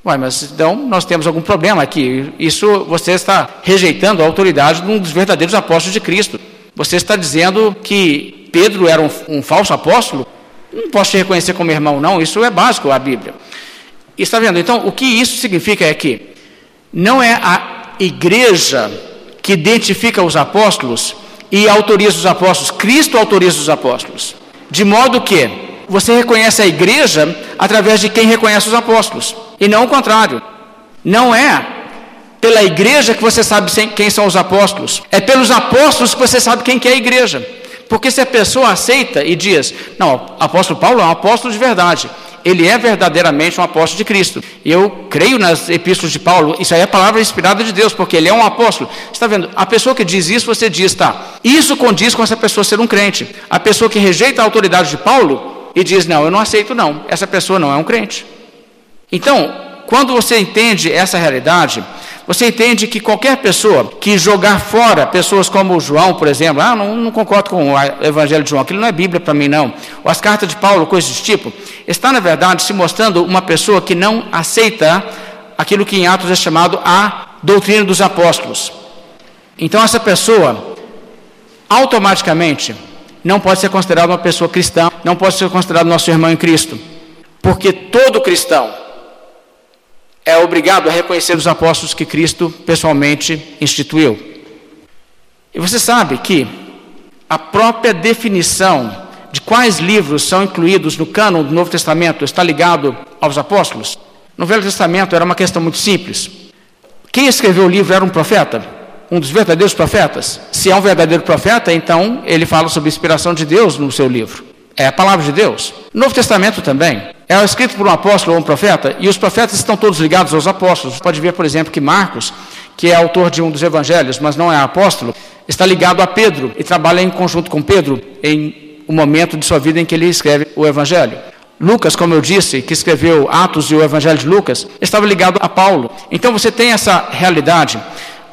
Ué, mas então nós temos algum problema aqui. Isso você está rejeitando a autoridade de um dos verdadeiros apóstolos de Cristo. Você está dizendo que Pedro era um, um falso apóstolo? Não posso te reconhecer como irmão, não. Isso é básico a Bíblia. Está vendo? Então, o que isso significa é que não é a igreja que identifica os apóstolos e autoriza os apóstolos. Cristo autoriza os apóstolos. De modo que você reconhece a igreja através de quem reconhece os apóstolos, e não o contrário. Não é pela igreja que você sabe quem são os apóstolos, é pelos apóstolos que você sabe quem que é a igreja. Porque se a pessoa aceita e diz, não, apóstolo Paulo é um apóstolo de verdade, ele é verdadeiramente um apóstolo de Cristo. Eu creio nas epístolas de Paulo, isso aí é palavra inspirada de Deus, porque ele é um apóstolo. Está vendo? A pessoa que diz isso, você diz, tá, isso condiz com essa pessoa ser um crente. A pessoa que rejeita a autoridade de Paulo, e diz: Não, eu não aceito, não, essa pessoa não é um crente. Então, quando você entende essa realidade, você entende que qualquer pessoa que jogar fora pessoas como João, por exemplo, ah, não, não concordo com o Evangelho de João, aquilo não é Bíblia para mim, não, ou as cartas de Paulo, coisas desse tipo, está na verdade se mostrando uma pessoa que não aceita aquilo que em Atos é chamado a doutrina dos apóstolos. Então, essa pessoa, automaticamente, não pode ser considerado uma pessoa cristã, não pode ser considerado nosso irmão em Cristo. Porque todo cristão é obrigado a reconhecer os apóstolos que Cristo pessoalmente instituiu. E você sabe que a própria definição de quais livros são incluídos no cânon do Novo Testamento está ligado aos apóstolos? No Velho Testamento era uma questão muito simples. Quem escreveu o livro era um profeta? Um dos verdadeiros profetas? Se é um verdadeiro profeta, então ele fala sobre a inspiração de Deus no seu livro. É a palavra de Deus. No Novo Testamento também. É escrito por um apóstolo ou um profeta, e os profetas estão todos ligados aos apóstolos. Pode ver, por exemplo, que Marcos, que é autor de um dos evangelhos, mas não é apóstolo, está ligado a Pedro e trabalha em conjunto com Pedro em um momento de sua vida em que ele escreve o evangelho. Lucas, como eu disse, que escreveu Atos e o Evangelho de Lucas, estava ligado a Paulo. Então você tem essa realidade.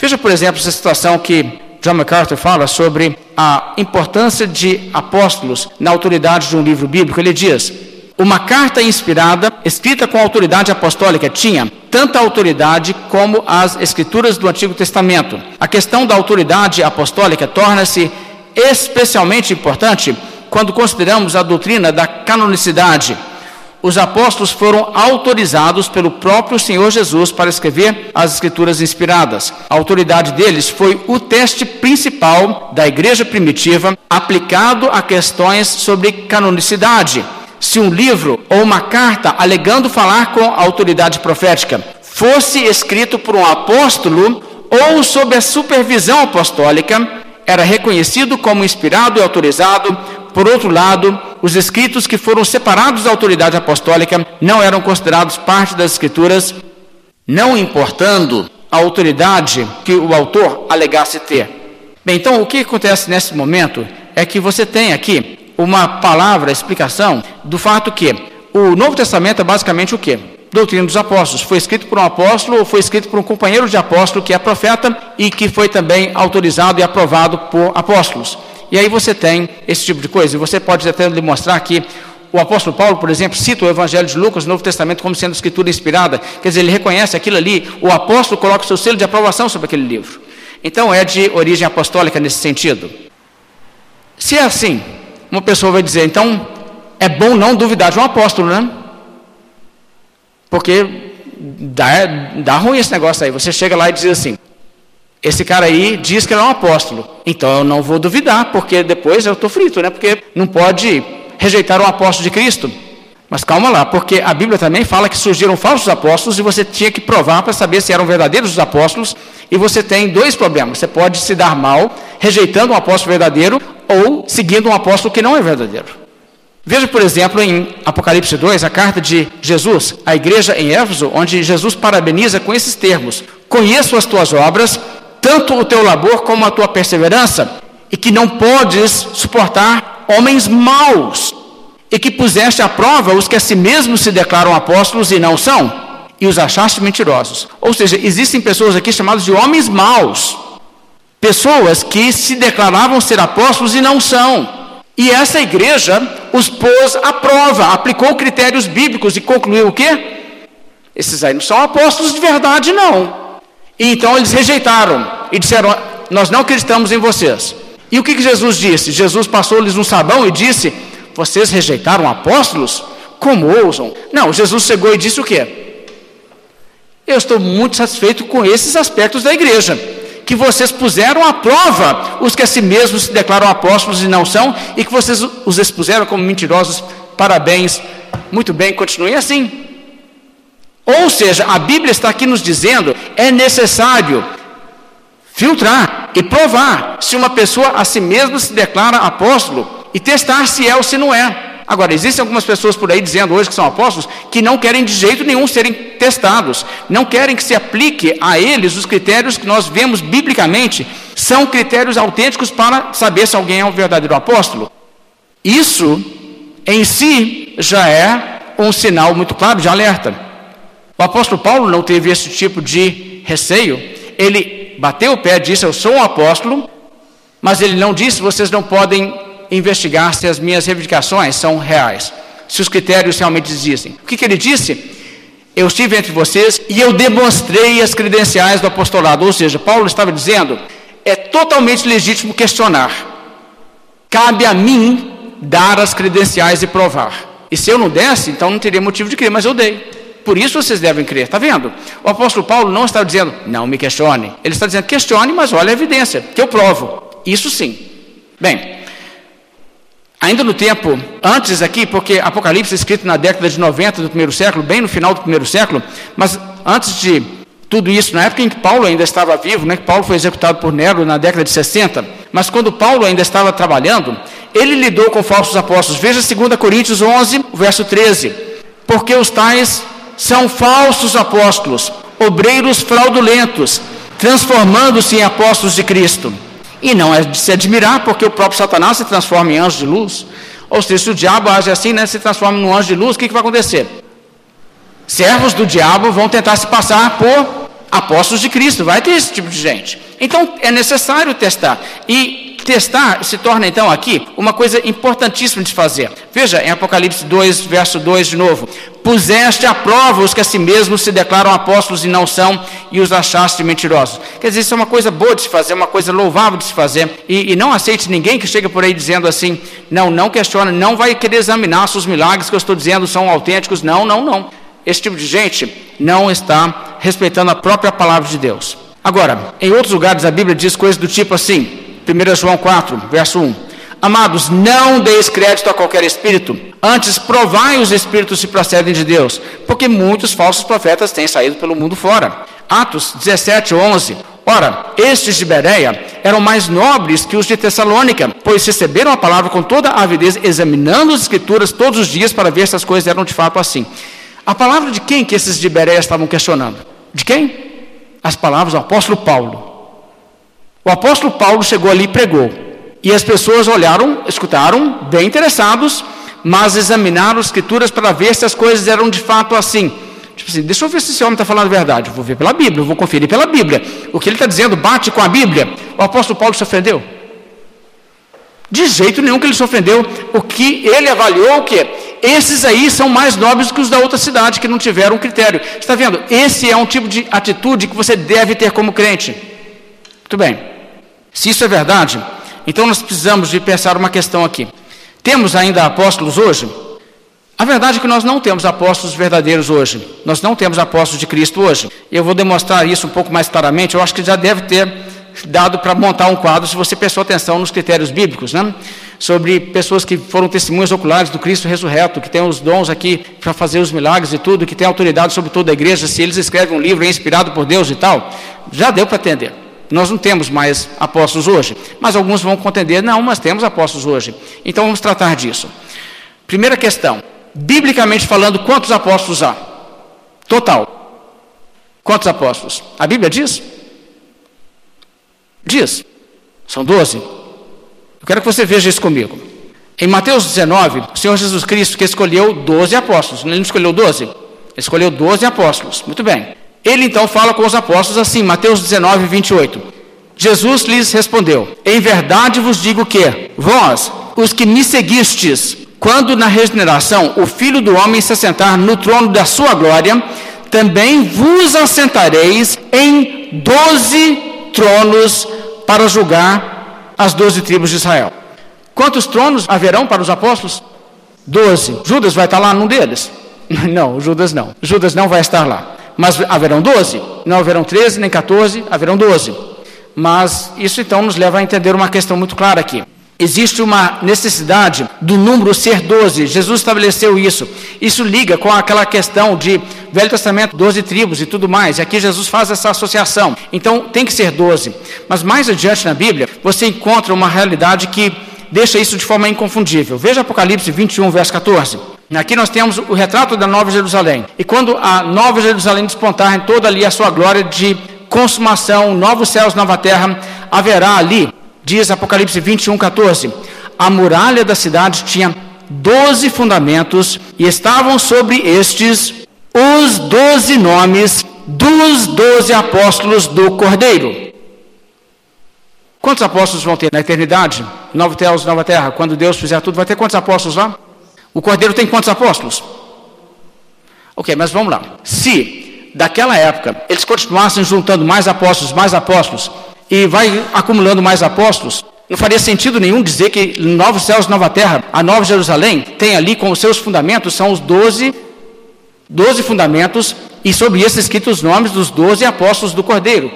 Veja, por exemplo, essa situação que John MacArthur fala sobre a importância de apóstolos na autoridade de um livro bíblico. Ele diz: uma carta inspirada, escrita com autoridade apostólica, tinha tanta autoridade como as escrituras do Antigo Testamento. A questão da autoridade apostólica torna-se especialmente importante quando consideramos a doutrina da canonicidade os apóstolos foram autorizados pelo próprio Senhor Jesus para escrever as escrituras inspiradas. A autoridade deles foi o teste principal da igreja primitiva aplicado a questões sobre canonicidade. Se um livro ou uma carta alegando falar com a autoridade profética fosse escrito por um apóstolo ou sob a supervisão apostólica, era reconhecido como inspirado e autorizado Por outro lado, os escritos que foram separados da autoridade apostólica não eram considerados parte das escrituras, não importando a autoridade que o autor alegasse ter. Bem, então o que acontece nesse momento é que você tem aqui uma palavra, explicação do fato que o Novo Testamento é basicamente o quê? Doutrina dos Apóstolos. Foi escrito por um apóstolo ou foi escrito por um companheiro de apóstolo que é profeta e que foi também autorizado e aprovado por apóstolos. E aí você tem esse tipo de coisa. E você pode até demonstrar que o apóstolo Paulo, por exemplo, cita o Evangelho de Lucas no Novo Testamento como sendo escritura inspirada. Quer dizer, ele reconhece aquilo ali, o apóstolo coloca o seu selo de aprovação sobre aquele livro. Então é de origem apostólica nesse sentido. Se é assim, uma pessoa vai dizer, então é bom não duvidar de um apóstolo, né? Porque dá, dá ruim esse negócio aí. Você chega lá e diz assim: esse cara aí diz que ele é um apóstolo. Então eu não vou duvidar, porque depois eu estou frito, né? Porque não pode rejeitar um apóstolo de Cristo. Mas calma lá, porque a Bíblia também fala que surgiram falsos apóstolos e você tinha que provar para saber se eram verdadeiros os apóstolos. E você tem dois problemas: você pode se dar mal rejeitando um apóstolo verdadeiro ou seguindo um apóstolo que não é verdadeiro. Veja, por exemplo, em Apocalipse 2, a carta de Jesus à igreja em Éfeso, onde Jesus parabeniza com esses termos: Conheço as tuas obras, tanto o teu labor como a tua perseverança, e que não podes suportar homens maus, e que puseste à prova os que a si mesmos se declaram apóstolos e não são, e os achaste mentirosos. Ou seja, existem pessoas aqui chamadas de homens maus, pessoas que se declaravam ser apóstolos e não são. E essa igreja os pôs à prova, aplicou critérios bíblicos e concluiu o quê? Esses aí não são apóstolos de verdade, não. E então eles rejeitaram e disseram: Nós não acreditamos em vocês. E o que, que Jesus disse? Jesus passou-lhes um sabão e disse: Vocês rejeitaram apóstolos? Como ousam? Não, Jesus chegou e disse o quê? Eu estou muito satisfeito com esses aspectos da igreja que vocês puseram à prova os que a si mesmos se declaram apóstolos e não são, e que vocês os expuseram como mentirosos. Parabéns, muito bem, continue assim. Ou seja, a Bíblia está aqui nos dizendo: é necessário filtrar e provar se uma pessoa a si mesma se declara apóstolo e testar se é ou se não é. Agora, existem algumas pessoas por aí dizendo hoje que são apóstolos que não querem de jeito nenhum serem testados, não querem que se aplique a eles os critérios que nós vemos biblicamente, são critérios autênticos para saber se alguém é um verdadeiro apóstolo. Isso em si já é um sinal muito claro de alerta. O apóstolo Paulo não teve esse tipo de receio, ele bateu o pé e disse: Eu sou um apóstolo, mas ele não disse: Vocês não podem investigar se as minhas reivindicações são reais, se os critérios realmente existem. O que, que ele disse? Eu estive entre vocês e eu demonstrei as credenciais do apostolado. Ou seja, Paulo estava dizendo: é totalmente legítimo questionar. Cabe a mim dar as credenciais e provar. E se eu não desse, então não teria motivo de crer, mas eu dei. Por isso vocês devem crer. Está vendo? O apóstolo Paulo não está dizendo, não me questione. Ele está dizendo, questione, mas olha a evidência, que eu provo. Isso sim. Bem, Ainda no tempo antes aqui, porque Apocalipse é escrito na década de 90 do primeiro século, bem no final do primeiro século, mas antes de tudo isso, na época em que Paulo ainda estava vivo, né, que Paulo foi executado por Nero na década de 60, mas quando Paulo ainda estava trabalhando, ele lidou com falsos apóstolos. Veja 2 Coríntios 11, verso 13. Porque os tais são falsos apóstolos, obreiros fraudulentos, transformando-se em apóstolos de Cristo. E não é de se admirar, porque o próprio Satanás se transforma em anjo de luz. Ou seja, se o diabo age assim, né, se transforma num anjo de luz, o que, que vai acontecer? Servos do diabo vão tentar se passar por apóstolos de Cristo, vai ter esse tipo de gente. Então é necessário testar. E testar se torna então aqui uma coisa importantíssima de fazer. Veja em Apocalipse 2, verso 2 de novo: Puseste à prova os que a si mesmos se declaram apóstolos e não são, e os achaste mentirosos. Quer dizer, isso é uma coisa boa de se fazer, uma coisa louvável de se fazer. E, e não aceite ninguém que chega por aí dizendo assim: não, não questiona, não vai querer examinar se os milagres que eu estou dizendo são autênticos. Não, não, não. Esse tipo de gente não está respeitando a própria palavra de Deus. Agora, em outros lugares a Bíblia diz coisas do tipo assim: 1 João 4, verso 1. Amados, não deis crédito a qualquer espírito, antes provai os espíritos se procedem de Deus, porque muitos falsos profetas têm saído pelo mundo fora. Atos 17, 11. Ora, estes de Bereia eram mais nobres que os de Tessalônica, pois receberam a palavra com toda a avidez, examinando as escrituras todos os dias para ver se as coisas eram de fato assim. A palavra de quem que esses de Bereia estavam questionando? De quem? As palavras do apóstolo Paulo. O apóstolo Paulo chegou ali e pregou. E as pessoas olharam, escutaram, bem interessados, mas examinaram as escrituras para ver se as coisas eram de fato assim. Tipo assim, deixa eu ver se esse homem está falando a verdade. Vou ver pela Bíblia, vou conferir pela Bíblia. O que ele está dizendo bate com a Bíblia. O apóstolo Paulo se ofendeu? De jeito nenhum que ele se ofendeu. O que ele avaliou o quê? Esses aí são mais nobres que os da outra cidade, que não tiveram critério. Está vendo? Esse é um tipo de atitude que você deve ter como crente. Muito bem. Se isso é verdade, então nós precisamos de pensar uma questão aqui. Temos ainda apóstolos hoje? A verdade é que nós não temos apóstolos verdadeiros hoje. Nós não temos apóstolos de Cristo hoje. Eu vou demonstrar isso um pouco mais claramente. Eu acho que já deve ter dado para montar um quadro, se você prestou atenção nos critérios bíblicos, né? Sobre pessoas que foram testemunhas oculares do Cristo ressurreto, que têm os dons aqui para fazer os milagres e tudo, que têm autoridade sobre toda a igreja, se eles escrevem um livro é inspirado por Deus e tal. Já deu para atender. Nós não temos mais apóstolos hoje, mas alguns vão contender, não, mas temos apóstolos hoje. Então vamos tratar disso. Primeira questão: biblicamente falando, quantos apóstolos há? Total. Quantos apóstolos? A Bíblia diz? Diz. São doze. Eu quero que você veja isso comigo. Em Mateus 19, o Senhor Jesus Cristo que escolheu doze apóstolos. Ele não escolheu doze? Ele escolheu doze apóstolos. Muito bem. Ele então fala com os apóstolos assim, Mateus 19, 28. Jesus lhes respondeu: Em verdade vos digo que, vós, os que me seguistes, quando na regeneração o Filho do Homem se assentar no trono da sua glória, também vos assentareis em doze tronos para julgar as doze tribos de Israel. Quantos tronos haverão para os apóstolos? Doze. Judas vai estar lá num deles? Não, Judas não. Judas não vai estar lá. Mas haverão doze? Não haverão treze nem quatorze, haverão doze. Mas isso então nos leva a entender uma questão muito clara aqui. Existe uma necessidade do número ser 12. Jesus estabeleceu isso. Isso liga com aquela questão de Velho Testamento, 12 tribos e tudo mais. E aqui Jesus faz essa associação. Então tem que ser 12. Mas mais adiante na Bíblia, você encontra uma realidade que deixa isso de forma inconfundível. Veja Apocalipse 21, verso 14. Aqui nós temos o retrato da Nova Jerusalém. E quando a Nova Jerusalém despontar em toda ali a sua glória de consumação, novos céus, nova terra, haverá ali Diz Apocalipse 21, 14: A muralha da cidade tinha doze fundamentos e estavam sobre estes os doze nomes dos doze apóstolos do Cordeiro. Quantos apóstolos vão ter na eternidade? Novo céus, nova terra. Quando Deus fizer tudo, vai ter quantos apóstolos lá? O Cordeiro tem quantos apóstolos? Ok, mas vamos lá. Se daquela época eles continuassem juntando mais apóstolos, mais apóstolos, e vai acumulando mais apóstolos, não faria sentido nenhum dizer que novos céus, nova terra, a nova Jerusalém, tem ali como seus fundamentos, são os doze, doze fundamentos, e sobre esses escritos os nomes dos doze apóstolos do Cordeiro.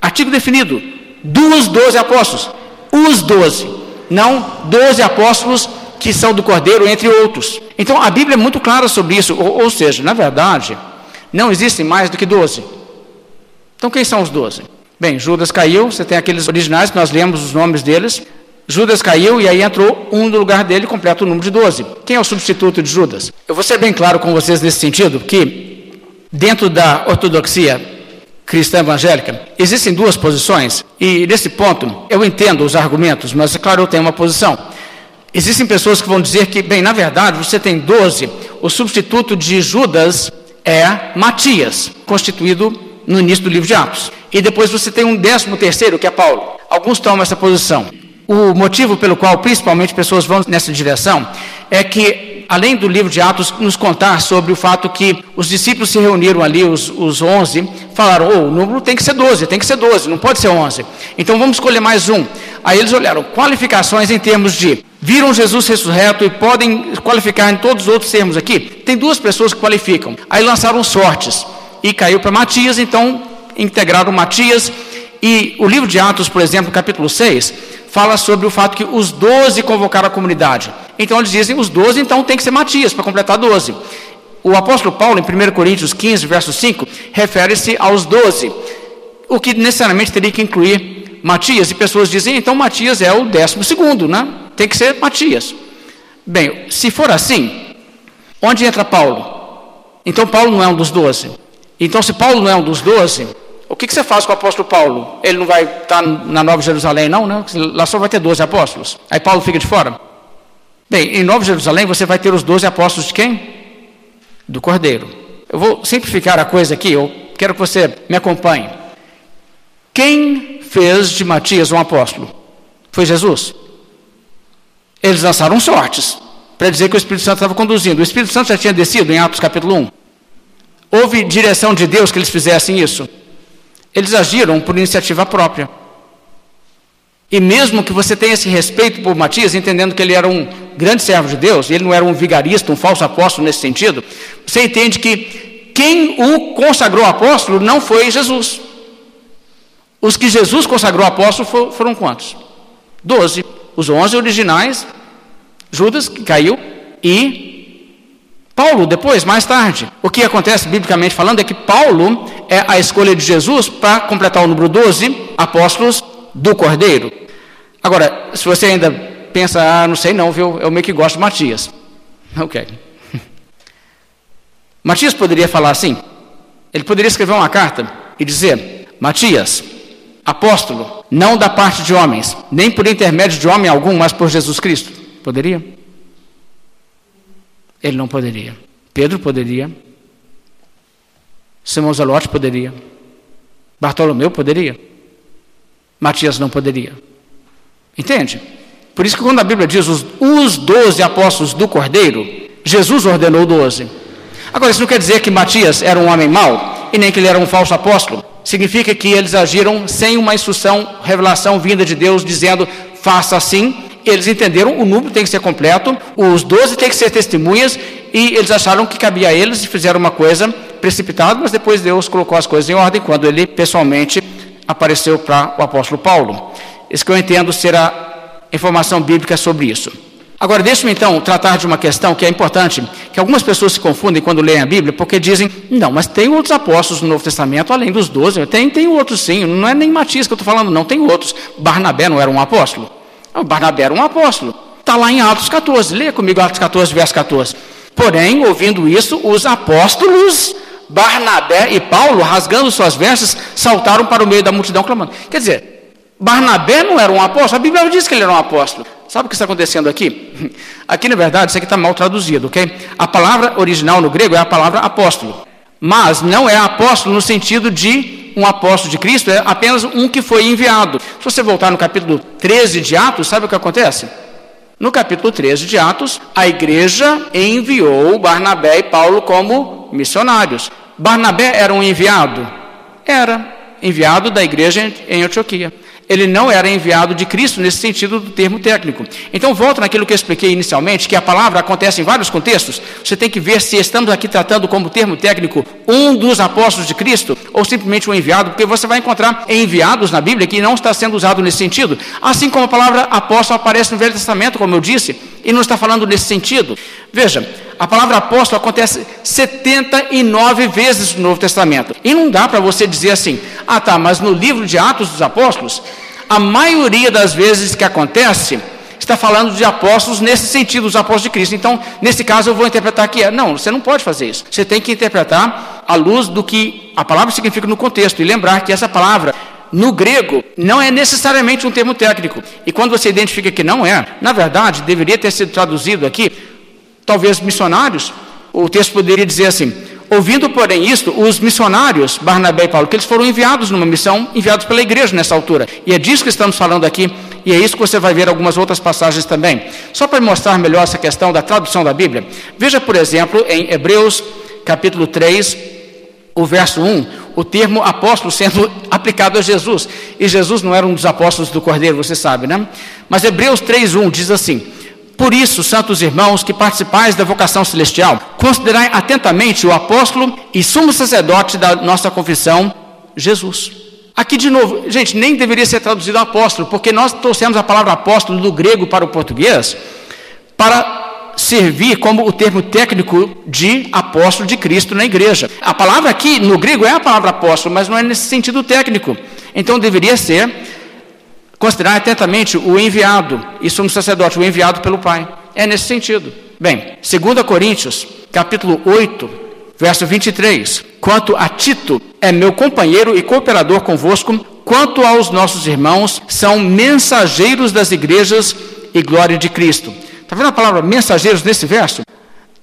Artigo definido, dos doze apóstolos, os doze, não doze apóstolos que são do Cordeiro, entre outros. Então a Bíblia é muito clara sobre isso, ou, ou seja, na verdade, não existem mais do que doze. Então quem são os doze? Bem, Judas caiu, você tem aqueles originais nós lemos os nomes deles. Judas caiu e aí entrou um no lugar dele, completa o número de 12. Quem é o substituto de Judas? Eu vou ser bem claro com vocês nesse sentido, que dentro da ortodoxia cristã evangélica, existem duas posições, e nesse ponto eu entendo os argumentos, mas é claro, eu tenho uma posição. Existem pessoas que vão dizer que, bem, na verdade, você tem 12, o substituto de Judas é Matias, constituído no início do livro de Atos. E depois você tem um décimo terceiro, que é Paulo. Alguns tomam essa posição. O motivo pelo qual, principalmente, pessoas vão nessa direção é que, além do livro de Atos nos contar sobre o fato que os discípulos se reuniram ali, os, os 11, falaram: oh, o número tem que ser 12, tem que ser 12, não pode ser 11. Então vamos escolher mais um. Aí eles olharam qualificações em termos de viram Jesus ressurreto e podem qualificar em todos os outros termos aqui. Tem duas pessoas que qualificam. Aí lançaram sortes e caiu para Matias, então integraram Matias. E o livro de Atos, por exemplo, capítulo 6, fala sobre o fato que os doze convocaram a comunidade. Então eles dizem, os doze então tem que ser Matias, para completar doze. O apóstolo Paulo, em 1 Coríntios 15, verso 5, refere-se aos doze. o que necessariamente teria que incluir Matias. E pessoas dizem, então Matias é o décimo segundo, né? Tem que ser Matias. Bem, se for assim, onde entra Paulo? Então Paulo não é um dos doze. Então, se Paulo não é um dos doze, o que, que, você faz com o apóstolo Paulo? Ele não vai estar na Nova Jerusalém, não, né? Lá só vai ter doze apóstolos. Aí Paulo fica de fora. Bem, em Nova Jerusalém você vai ter os doze apóstolos de quem? Do Cordeiro. Eu vou simplificar a coisa aqui, eu quero que você me acompanhe. Quem fez de Matias um apóstolo? Foi Jesus. Eles lançaram sortes para dizer que o Espírito Santo estava conduzindo. O Espírito Santo já tinha descido em Atos capítulo 1. Houve direção de Deus que eles fizessem isso. Eles agiram por iniciativa própria. E mesmo que você tenha esse respeito por Matias, entendendo que ele era um grande servo de Deus, ele não era um vigarista, um falso apóstolo nesse sentido, você entende que quem o consagrou apóstolo não foi Jesus. Os que Jesus consagrou apóstolo foram quantos? Doze. Os onze originais, Judas, que caiu, e Paulo, depois, mais tarde. O que acontece, biblicamente falando, é que Paulo é a escolha de Jesus para completar o número 12 apóstolos do Cordeiro. Agora, se você ainda pensa, ah, não sei não, viu? Eu meio que gosto de Matias. Ok. Matias poderia falar assim. Ele poderia escrever uma carta e dizer: Matias, apóstolo, não da parte de homens, nem por intermédio de homem algum, mas por Jesus Cristo. Poderia? Ele não poderia. Pedro poderia. Simão Zelote poderia. Bartolomeu poderia. Matias não poderia. Entende? Por isso que quando a Bíblia diz os, os doze apóstolos do Cordeiro, Jesus ordenou doze. Agora, isso não quer dizer que Matias era um homem mau e nem que ele era um falso apóstolo. Significa que eles agiram sem uma instrução, revelação vinda de Deus, dizendo faça assim. Eles entenderam, o número tem que ser completo, os doze têm que ser testemunhas, e eles acharam que cabia a eles e fizeram uma coisa precipitada, mas depois Deus colocou as coisas em ordem quando ele pessoalmente apareceu para o apóstolo Paulo. Isso que eu entendo ser a informação bíblica sobre isso. Agora, deixe-me então tratar de uma questão que é importante, que algumas pessoas se confundem quando leem a Bíblia, porque dizem, não, mas tem outros apóstolos no Novo Testamento, além dos doze, tem, tem outros sim, não é nem Matias que eu estou falando, não, tem outros. Barnabé não era um apóstolo? Não, Barnabé era um apóstolo. Está lá em Atos 14, leia comigo Atos 14, verso 14. Porém, ouvindo isso, os apóstolos Barnabé e Paulo, rasgando suas vestes, saltaram para o meio da multidão clamando. Quer dizer, Barnabé não era um apóstolo, a Bíblia diz que ele era um apóstolo. Sabe o que está acontecendo aqui? Aqui, na verdade, isso aqui está mal traduzido, ok? A palavra original no grego é a palavra apóstolo. Mas não é apóstolo no sentido de um apóstolo de Cristo, é apenas um que foi enviado. Se você voltar no capítulo 13 de Atos, sabe o que acontece? No capítulo 13 de Atos, a igreja enviou Barnabé e Paulo como missionários. Barnabé era um enviado? Era enviado da igreja em Antioquia ele não era enviado de Cristo nesse sentido do termo técnico. Então, volta naquilo que eu expliquei inicialmente, que a palavra acontece em vários contextos. Você tem que ver se estamos aqui tratando como termo técnico um dos apóstolos de Cristo ou simplesmente um enviado, porque você vai encontrar enviados na Bíblia que não está sendo usado nesse sentido. Assim como a palavra apóstolo aparece no Velho Testamento, como eu disse, e não está falando nesse sentido. Veja, a palavra apóstolo acontece 79 vezes no Novo Testamento. E não dá para você dizer assim, ah tá, mas no livro de Atos dos Apóstolos, a maioria das vezes que acontece, está falando de apóstolos nesse sentido, os apóstolos de Cristo. Então, nesse caso, eu vou interpretar que é. Não, você não pode fazer isso. Você tem que interpretar à luz do que a palavra significa no contexto e lembrar que essa palavra no grego não é necessariamente um termo técnico. E quando você identifica que não é, na verdade, deveria ter sido traduzido aqui, talvez missionários, o texto poderia dizer assim: ouvindo, porém, isto, os missionários, Barnabé e Paulo, que eles foram enviados numa missão, enviados pela igreja nessa altura. E é disso que estamos falando aqui, e é isso que você vai ver algumas outras passagens também. Só para mostrar melhor essa questão da tradução da Bíblia, veja, por exemplo, em Hebreus capítulo 3, o verso 1, o termo apóstolo sendo aplicado a Jesus. E Jesus não era um dos apóstolos do Cordeiro, você sabe, né? Mas Hebreus 3:1 diz assim: Por isso, santos irmãos, que participais da vocação celestial, considerai atentamente o apóstolo e sumo sacerdote da nossa confissão, Jesus. Aqui de novo, gente, nem deveria ser traduzido apóstolo, porque nós trouxemos a palavra apóstolo do grego para o português para servir como o termo técnico de apóstolo de Cristo na igreja. A palavra aqui no grego é a palavra apóstolo, mas não é nesse sentido técnico. Então deveria ser considerar atentamente o enviado e sumo sacerdote, o enviado pelo Pai. É nesse sentido. Bem, 2 Coríntios, capítulo 8, verso 23. Quanto a Tito, é meu companheiro e cooperador convosco, quanto aos nossos irmãos, são mensageiros das igrejas e glória de Cristo. Está vendo a palavra mensageiros nesse verso?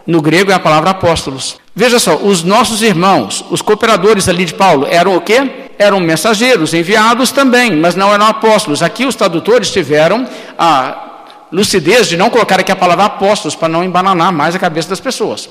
No grego é a palavra apóstolos. Veja só, os nossos irmãos, os cooperadores ali de Paulo, eram o quê? Eram mensageiros, enviados também, mas não eram apóstolos. Aqui os tradutores tiveram a lucidez de não colocar aqui a palavra apóstolos para não embananar mais a cabeça das pessoas.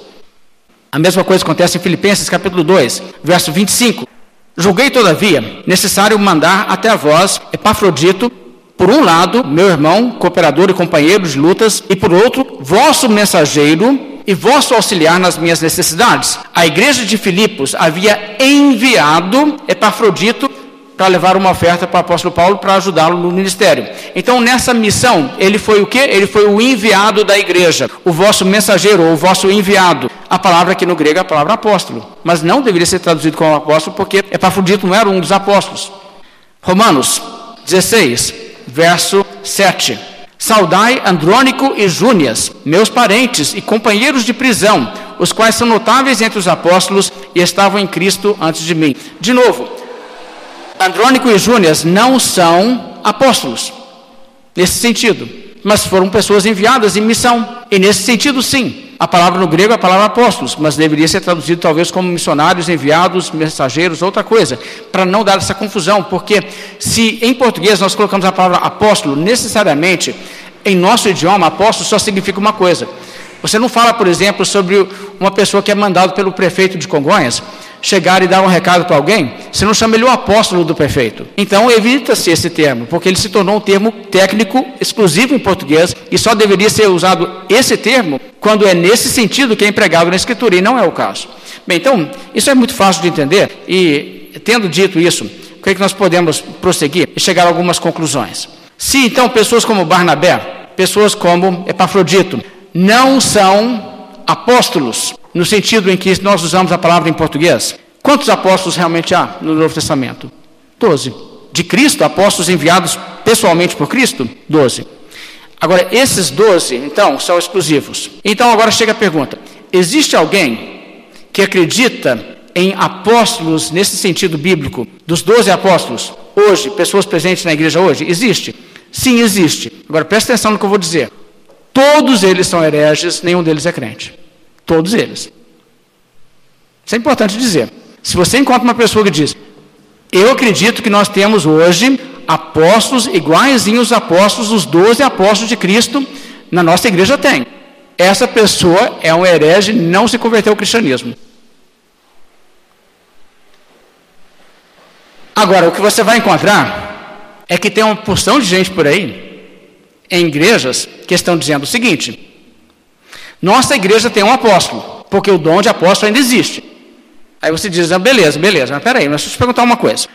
A mesma coisa acontece em Filipenses capítulo 2, verso 25. Julguei, todavia, necessário mandar até a vós Epafrodito, por um lado, meu irmão, cooperador e companheiro de lutas, e por outro, vosso mensageiro e vosso auxiliar nas minhas necessidades. A igreja de Filipos havia enviado Epafrodito para levar uma oferta para o apóstolo Paulo para ajudá-lo no ministério. Então, nessa missão, ele foi o que? Ele foi o enviado da igreja, o vosso mensageiro, ou o vosso enviado. A palavra aqui no grego é a palavra apóstolo, mas não deveria ser traduzido como apóstolo, porque Epafrodito não era um dos apóstolos. Romanos 16, verso 7. Saudai Andrônico e Júnias, meus parentes e companheiros de prisão, os quais são notáveis entre os apóstolos e estavam em Cristo antes de mim. De novo, Andrônico e Júnias não são apóstolos, nesse sentido, mas foram pessoas enviadas em missão, e nesse sentido, sim. A palavra no grego é a palavra apóstolos, mas deveria ser traduzido talvez como missionários, enviados, mensageiros, outra coisa, para não dar essa confusão, porque se em português nós colocamos a palavra apóstolo, necessariamente em nosso idioma, apóstolo só significa uma coisa. Você não fala, por exemplo, sobre uma pessoa que é mandado pelo prefeito de Congonhas chegar e dar um recado para alguém, você não chama ele o apóstolo do prefeito. Então evita-se esse termo, porque ele se tornou um termo técnico exclusivo em português e só deveria ser usado esse termo quando é nesse sentido que é empregado na escritura, e não é o caso. Bem, então, isso é muito fácil de entender, e tendo dito isso, o que, é que nós podemos prosseguir e chegar a algumas conclusões? Se então pessoas como Barnabé, pessoas como Epafrodito, não são apóstolos, no sentido em que nós usamos a palavra em português. Quantos apóstolos realmente há no Novo Testamento? Doze. De Cristo, apóstolos enviados pessoalmente por Cristo? Doze. Agora, esses doze, então, são exclusivos. Então, agora chega a pergunta: existe alguém que acredita em apóstolos nesse sentido bíblico, dos doze apóstolos, hoje, pessoas presentes na igreja hoje? Existe? Sim, existe. Agora, presta atenção no que eu vou dizer. Todos eles são hereges, nenhum deles é crente. Todos eles. Isso é importante dizer. Se você encontra uma pessoa que diz, eu acredito que nós temos hoje apóstolos iguaizinhos os apóstolos, os doze apóstolos de Cristo, na nossa igreja tem. Essa pessoa é um herege, não se converteu ao cristianismo. Agora, o que você vai encontrar é que tem uma porção de gente por aí, em igrejas, que estão dizendo o seguinte: nossa igreja tem um apóstolo, porque o dom de apóstolo ainda existe. Aí você diz, ah, beleza, beleza, mas peraí, mas deixa eu te perguntar uma coisa.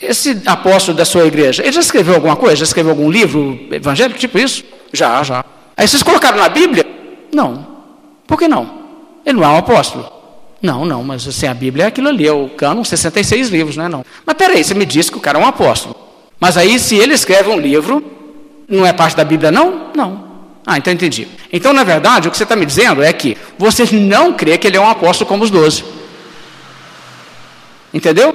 Esse apóstolo da sua igreja, ele já escreveu alguma coisa? Já escreveu algum livro evangélico, tipo isso? Já, já. Aí vocês colocaram na Bíblia? Não. Por que não? Ele não é um apóstolo. Não, não, mas assim, a Bíblia é aquilo ali, é o cânon, 66 livros, não é não? Mas peraí, você me disse que o cara é um apóstolo. Mas aí, se ele escreve um livro, não é parte da Bíblia, não? Não. Ah, então entendi. Então, na verdade, o que você está me dizendo é que você não crê que ele é um apóstolo como os doze. Entendeu?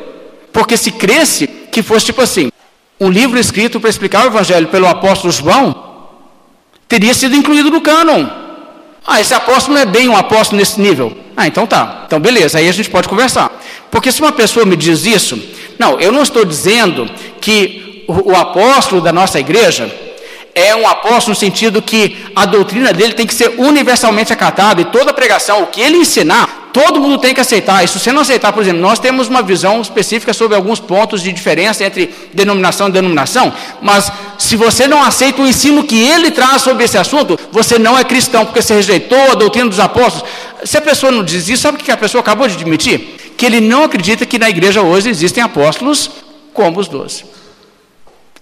Porque se cresce que fosse tipo assim, um livro escrito para explicar o Evangelho pelo apóstolo João, teria sido incluído no cânon. Ah, esse apóstolo não é bem um apóstolo nesse nível. Ah, então tá. Então beleza, aí a gente pode conversar. Porque se uma pessoa me diz isso, não, eu não estou dizendo que o, o apóstolo da nossa igreja é um apóstolo no sentido que a doutrina dele tem que ser universalmente acatada e toda pregação, o que ele ensinar, todo mundo tem que aceitar. E se você não aceitar, por exemplo, nós temos uma visão específica sobre alguns pontos de diferença entre denominação e denominação, mas se você não aceita o ensino que ele traz sobre esse assunto, você não é cristão, porque você rejeitou a doutrina dos apóstolos. Se a pessoa não diz isso, sabe o que a pessoa acabou de admitir? Que ele não acredita que na igreja hoje existem apóstolos como os doze.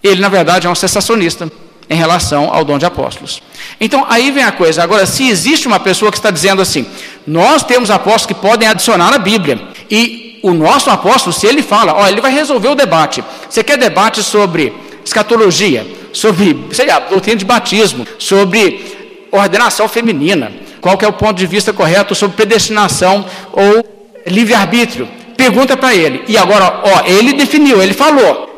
Ele, na verdade, é um sensacionista. Em relação ao dom de apóstolos. Então, aí vem a coisa. Agora, se existe uma pessoa que está dizendo assim, nós temos apóstolos que podem adicionar a Bíblia, e o nosso apóstolo, se ele fala, ó, ele vai resolver o debate. Você quer debate sobre escatologia, sobre, sei lá, doutrina de batismo, sobre ordenação feminina, qual é o ponto de vista correto sobre predestinação ou livre-arbítrio? Pergunta para ele. E agora, ó, ele definiu, ele falou.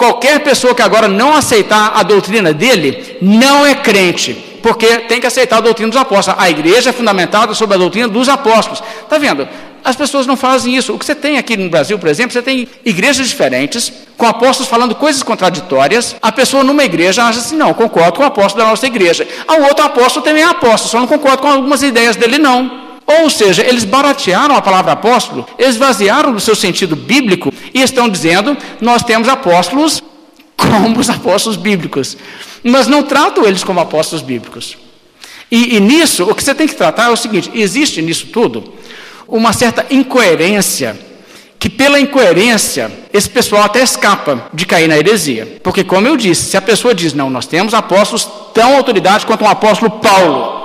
Qualquer pessoa que agora não aceitar a doutrina dele, não é crente, porque tem que aceitar a doutrina dos apóstolos. A igreja é fundamentada sobre a doutrina dos apóstolos. Está vendo? As pessoas não fazem isso. O que você tem aqui no Brasil, por exemplo, você tem igrejas diferentes, com apóstolos falando coisas contraditórias. A pessoa numa igreja acha assim: não, concordo com o apóstolo da nossa igreja. O outro apóstolo também é apóstolo, só não concordo com algumas ideias dele, não. Ou seja, eles baratearam a palavra apóstolo, esvaziaram do seu sentido bíblico e estão dizendo: nós temos apóstolos como os apóstolos bíblicos, mas não tratam eles como apóstolos bíblicos. E, e nisso, o que você tem que tratar é o seguinte: existe nisso tudo uma certa incoerência, que pela incoerência esse pessoal até escapa de cair na heresia. Porque, como eu disse, se a pessoa diz, não, nós temos apóstolos tão autoridade quanto um apóstolo Paulo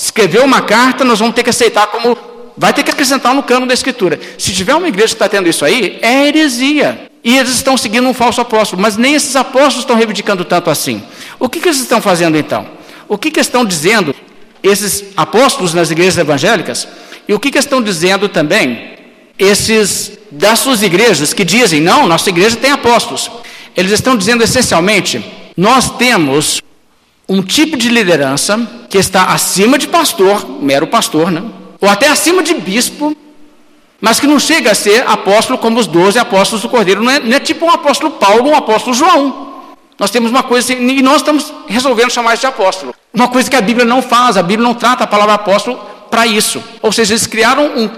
escreveu uma carta, nós vamos ter que aceitar como. Vai ter que acrescentar no cano da Escritura. Se tiver uma igreja que está tendo isso aí, é heresia. E eles estão seguindo um falso apóstolo, mas nem esses apóstolos estão reivindicando tanto assim. O que, que eles estão fazendo então? O que, que estão dizendo esses apóstolos nas igrejas evangélicas? E o que, que estão dizendo também esses das suas igrejas que dizem, não, nossa igreja tem apóstolos. Eles estão dizendo essencialmente, nós temos um tipo de liderança que está acima de pastor, mero pastor, né? ou até acima de bispo, mas que não chega a ser apóstolo como os doze apóstolos do Cordeiro. Não é, não é tipo um apóstolo Paulo ou um apóstolo João. Nós temos uma coisa assim, e nós estamos resolvendo chamar isso de apóstolo. Uma coisa que a Bíblia não faz, a Bíblia não trata a palavra apóstolo para isso. Ou seja, eles criaram um,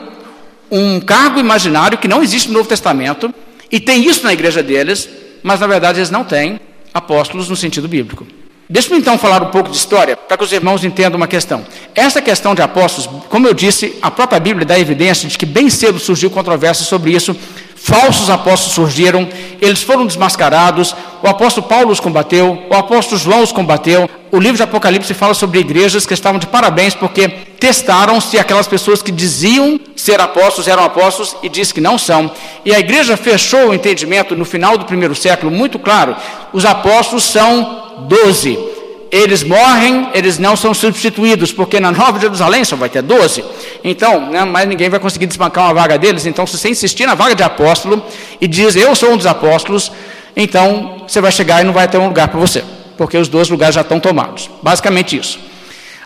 um cargo imaginário que não existe no Novo Testamento, e tem isso na igreja deles, mas na verdade eles não têm apóstolos no sentido bíblico. Deixa-me então falar um pouco de história, para que os irmãos entendam uma questão. Essa questão de apóstolos, como eu disse, a própria Bíblia dá evidência de que bem cedo surgiu controvérsia sobre isso. Falsos apóstolos surgiram, eles foram desmascarados. O apóstolo Paulo os combateu, o apóstolo João os combateu. O livro de Apocalipse fala sobre igrejas que estavam de parabéns porque testaram se aquelas pessoas que diziam ser apóstolos eram apóstolos e diz que não são. E a igreja fechou o entendimento no final do primeiro século muito claro: os apóstolos são doze. Eles morrem, eles não são substituídos, porque na Nova Jerusalém só vai ter doze. Então, né, mais ninguém vai conseguir desbancar uma vaga deles. Então, se você insistir na vaga de apóstolo e diz, eu sou um dos apóstolos, então você vai chegar e não vai ter um lugar para você, porque os dois lugares já estão tomados. Basicamente isso.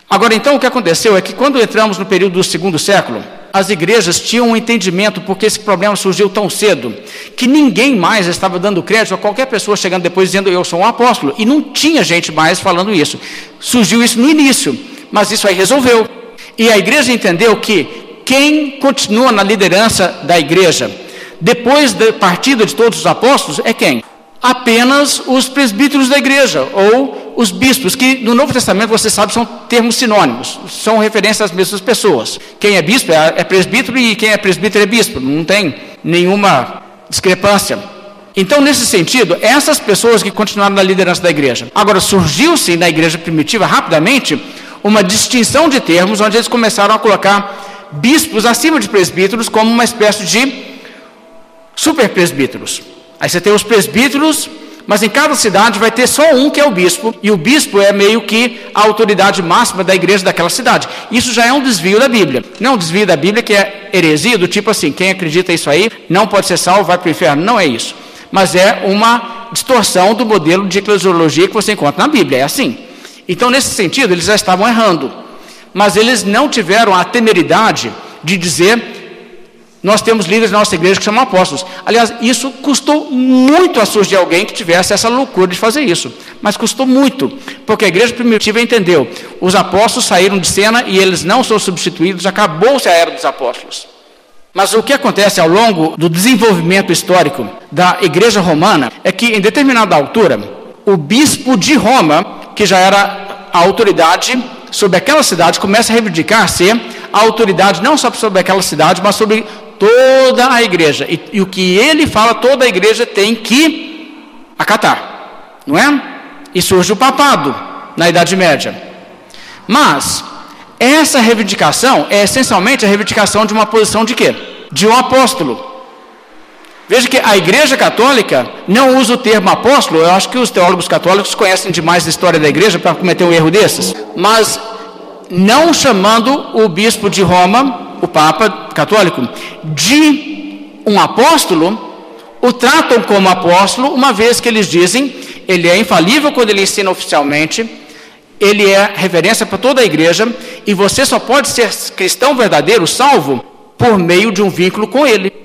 Agora, então, o que aconteceu é que quando entramos no período do segundo século, as igrejas tinham um entendimento, porque esse problema surgiu tão cedo, que ninguém mais estava dando crédito a qualquer pessoa chegando depois dizendo eu sou um apóstolo. E não tinha gente mais falando isso. Surgiu isso no início, mas isso aí resolveu. E a igreja entendeu que quem continua na liderança da igreja, depois da partida de todos os apóstolos, é quem? Apenas os presbíteros da igreja, ou os bispos, que no Novo Testamento, você sabe, são termos sinônimos, são referências às mesmas pessoas. Quem é bispo é, é presbítero e quem é presbítero é bispo, não tem nenhuma discrepância. Então, nesse sentido, essas pessoas que continuaram na liderança da igreja. Agora, surgiu-se na igreja primitiva, rapidamente, uma distinção de termos, onde eles começaram a colocar bispos acima de presbíteros como uma espécie de super presbíteros. Aí você tem os presbíteros mas em cada cidade vai ter só um que é o bispo, e o bispo é meio que a autoridade máxima da igreja daquela cidade. Isso já é um desvio da Bíblia. Não é um desvio da Bíblia que é heresia, do tipo assim, quem acredita isso aí não pode ser salvo, vai para o inferno. Não é isso. Mas é uma distorção do modelo de eclesiologia que você encontra na Bíblia. É assim. Então, nesse sentido, eles já estavam errando. Mas eles não tiveram a temeridade de dizer nós temos líderes na nossa igreja que chamam apóstolos. Aliás, isso custou muito a surgir alguém que tivesse essa loucura de fazer isso. Mas custou muito, porque a igreja primitiva entendeu. Os apóstolos saíram de cena e eles não são substituídos, acabou-se a era dos apóstolos. Mas o que acontece ao longo do desenvolvimento histórico da igreja romana é que, em determinada altura, o bispo de Roma, que já era a autoridade sobre aquela cidade, começa a reivindicar ser a autoridade não só sobre aquela cidade, mas sobre toda a igreja. E, e, o que ele fala, toda a igreja tem que acatar, não é? e surge o papado na Idade Média. Mas essa reivindicação é essencialmente a reivindicação de uma posição de quê? De um apóstolo. Veja que a Igreja Católica não usa o termo apóstolo, eu acho que os teólogos católicos conhecem demais a história da Igreja para cometer um erro desses, mas não chamando o bispo de Roma, o Papa Católico, de um apóstolo, o tratam como apóstolo, uma vez que eles dizem ele é infalível quando ele ensina oficialmente, ele é referência para toda a igreja, e você só pode ser cristão verdadeiro, salvo, por meio de um vínculo com ele.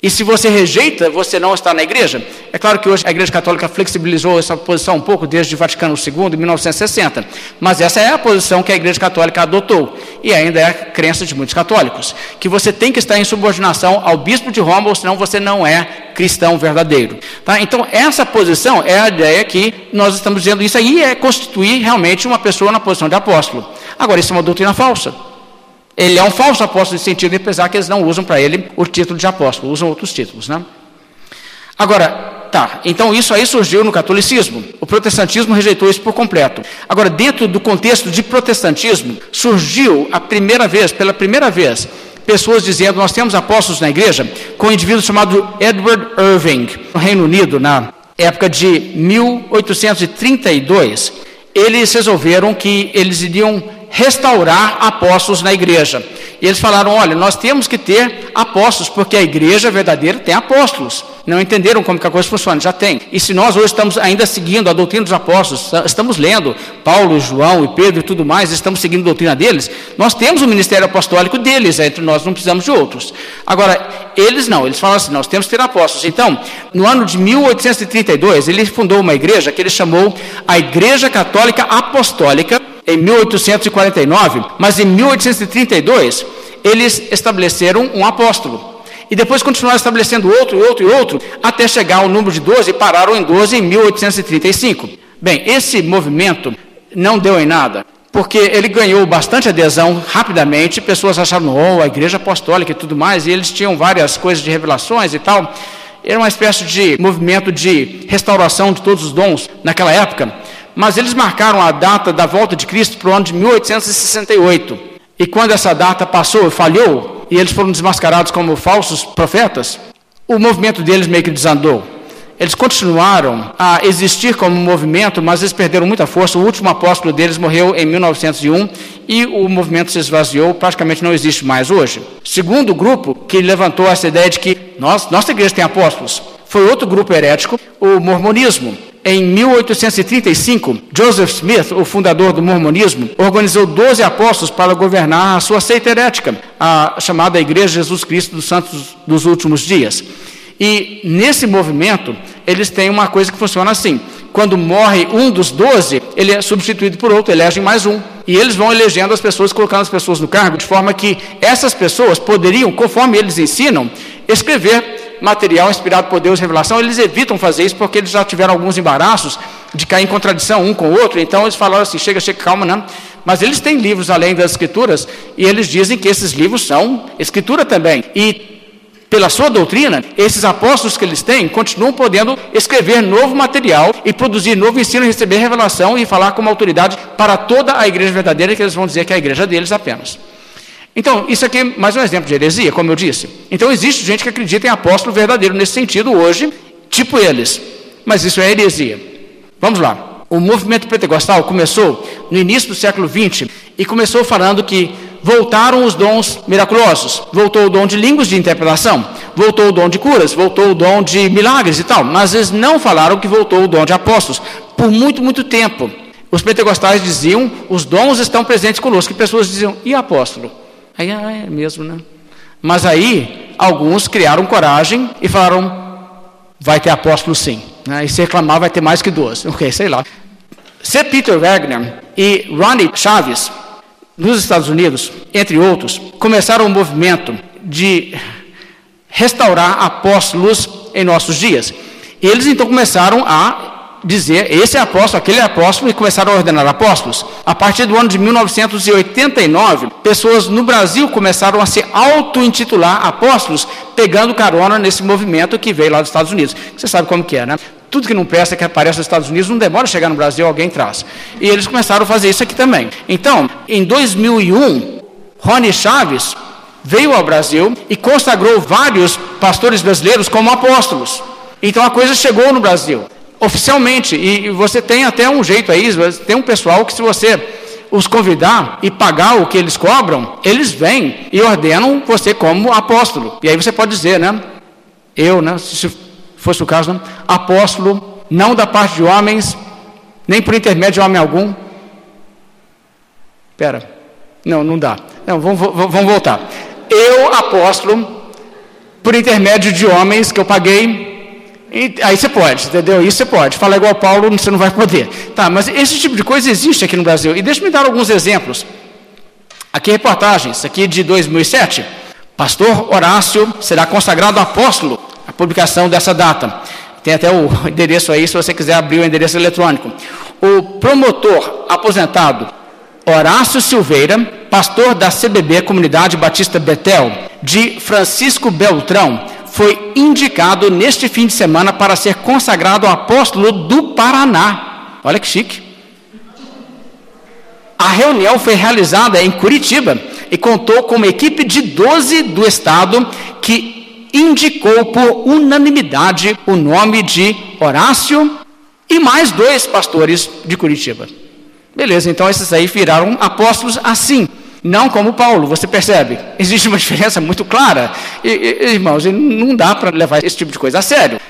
E se você rejeita, você não está na igreja. É claro que hoje a Igreja Católica flexibilizou essa posição um pouco desde o Vaticano II, em 1960. Mas essa é a posição que a Igreja Católica adotou. E ainda é a crença de muitos católicos. Que você tem que estar em subordinação ao bispo de Roma, ou senão você não é cristão verdadeiro. Tá? Então, essa posição é a ideia que nós estamos dizendo. Isso aí é constituir realmente uma pessoa na posição de apóstolo. Agora, isso é uma doutrina falsa. Ele é um falso apóstolo nesse sentido, apesar que eles não usam para ele o título de apóstolo, usam outros títulos. Né? Agora, tá, então isso aí surgiu no catolicismo. O protestantismo rejeitou isso por completo. Agora, dentro do contexto de protestantismo, surgiu a primeira vez, pela primeira vez, pessoas dizendo: Nós temos apóstolos na igreja, com um indivíduo chamado Edward Irving, no Reino Unido, na época de 1832. Eles resolveram que eles iriam restaurar apóstolos na igreja. E eles falaram: olha, nós temos que ter apóstolos, porque a igreja verdadeira tem apóstolos. Não entenderam como que a coisa funciona, já tem. E se nós hoje estamos ainda seguindo a doutrina dos apóstolos, estamos lendo Paulo, João e Pedro e tudo mais, estamos seguindo a doutrina deles, nós temos o ministério apostólico deles, entre nós não precisamos de outros. Agora, eles não, eles falam assim: nós temos que ter apóstolos. Então, no ano de 1832, ele fundou uma igreja que ele chamou a Igreja Católica Apostólica em 1849, mas em 1832 eles estabeleceram um apóstolo. E depois continuaram estabelecendo outro, outro e outro, até chegar ao número de 12 e pararam em 12 em 1835. Bem, esse movimento não deu em nada, porque ele ganhou bastante adesão rapidamente, pessoas acharam, oh, a igreja apostólica e tudo mais, e eles tinham várias coisas de revelações e tal. Era uma espécie de movimento de restauração de todos os dons naquela época mas eles marcaram a data da volta de Cristo para o ano de 1868. E quando essa data passou falhou, e eles foram desmascarados como falsos profetas, o movimento deles meio que desandou. Eles continuaram a existir como movimento, mas eles perderam muita força. O último apóstolo deles morreu em 1901 e o movimento se esvaziou, praticamente não existe mais hoje. Segundo grupo que levantou essa ideia de que nós, nossa igreja tem apóstolos, foi outro grupo herético, o mormonismo. Em 1835, Joseph Smith, o fundador do mormonismo, organizou 12 apóstolos para governar a sua seita herética, a chamada Igreja Jesus Cristo dos Santos dos Últimos Dias. E nesse movimento, eles têm uma coisa que funciona assim: quando morre um dos doze, ele é substituído por outro, elegem mais um. E eles vão elegendo as pessoas, colocando as pessoas no cargo, de forma que essas pessoas poderiam, conforme eles ensinam, escrever material inspirado por Deus, revelação, eles evitam fazer isso porque eles já tiveram alguns embaraços de cair em contradição um com o outro, então eles falaram assim: chega, chega, calma, não. Mas eles têm livros além das escrituras e eles dizem que esses livros são escritura também. E pela sua doutrina, esses apóstolos que eles têm continuam podendo escrever novo material e produzir novo ensino, receber revelação e falar com uma autoridade para toda a igreja verdadeira, que eles vão dizer que é a igreja deles apenas. Então, isso aqui é mais um exemplo de heresia, como eu disse. Então, existe gente que acredita em apóstolo verdadeiro nesse sentido hoje, tipo eles. Mas isso é heresia. Vamos lá. O movimento pentecostal começou no início do século XX e começou falando que voltaram os dons miraculosos. Voltou o dom de línguas de interpretação, voltou o dom de curas, voltou o dom de milagres e tal. Mas eles não falaram que voltou o dom de apóstolos por muito, muito tempo. Os pentecostais diziam: os dons estão presentes conosco. E pessoas diziam: e apóstolo? Aí, ah, é mesmo, né? Mas aí, alguns criaram coragem e falaram: vai ter apóstolo sim. Né? E se reclamar, vai ter mais que duas. Ok, sei lá. C. Peter Wagner e Ronnie Chaves, nos Estados Unidos, entre outros, começaram um movimento de restaurar apóstolos em nossos dias. Eles então começaram a dizer esse é apóstolo, aquele é apóstolo e começaram a ordenar apóstolos. A partir do ano de 1989, pessoas no Brasil começaram a se auto-intitular apóstolos, pegando carona nesse movimento que veio lá dos Estados Unidos. Você sabe como que é, né? Tudo que não presta que aparece nos Estados Unidos não demora a chegar no Brasil, alguém traz. E eles começaram a fazer isso aqui também. Então, em 2001, Rony Chaves veio ao Brasil e consagrou vários pastores brasileiros como apóstolos. Então a coisa chegou no Brasil, oficialmente. E você tem até um jeito aí, tem um pessoal que se você os convidar e pagar o que eles cobram, eles vêm e ordenam você como apóstolo. E aí você pode dizer, né? Eu, né? Se fosse o caso, né? apóstolo, não da parte de homens, nem por intermédio de homem algum. Espera, não, não dá. Não, vamos, vamos voltar. Eu, apóstolo, por intermédio de homens que eu paguei, e, aí você pode, entendeu? Isso você pode. Fala igual Paulo, você não vai poder. Tá, mas esse tipo de coisa existe aqui no Brasil. E deixa me dar alguns exemplos. Aqui reportagens, aqui de 2007. Pastor Horácio será consagrado apóstolo. A publicação dessa data. Tem até o endereço aí, se você quiser abrir o endereço eletrônico. O promotor aposentado Horácio Silveira, pastor da CBB Comunidade Batista Betel, de Francisco Beltrão, foi indicado neste fim de semana para ser consagrado apóstolo do Paraná. Olha que chique. A reunião foi realizada em Curitiba e contou com uma equipe de 12 do estado que indicou por unanimidade o nome de Horácio e mais dois pastores de Curitiba. Beleza, então esses aí viraram apóstolos assim. Não como Paulo, você percebe? Existe uma diferença muito clara. E, e, irmãos, não dá para levar esse tipo de coisa a sério.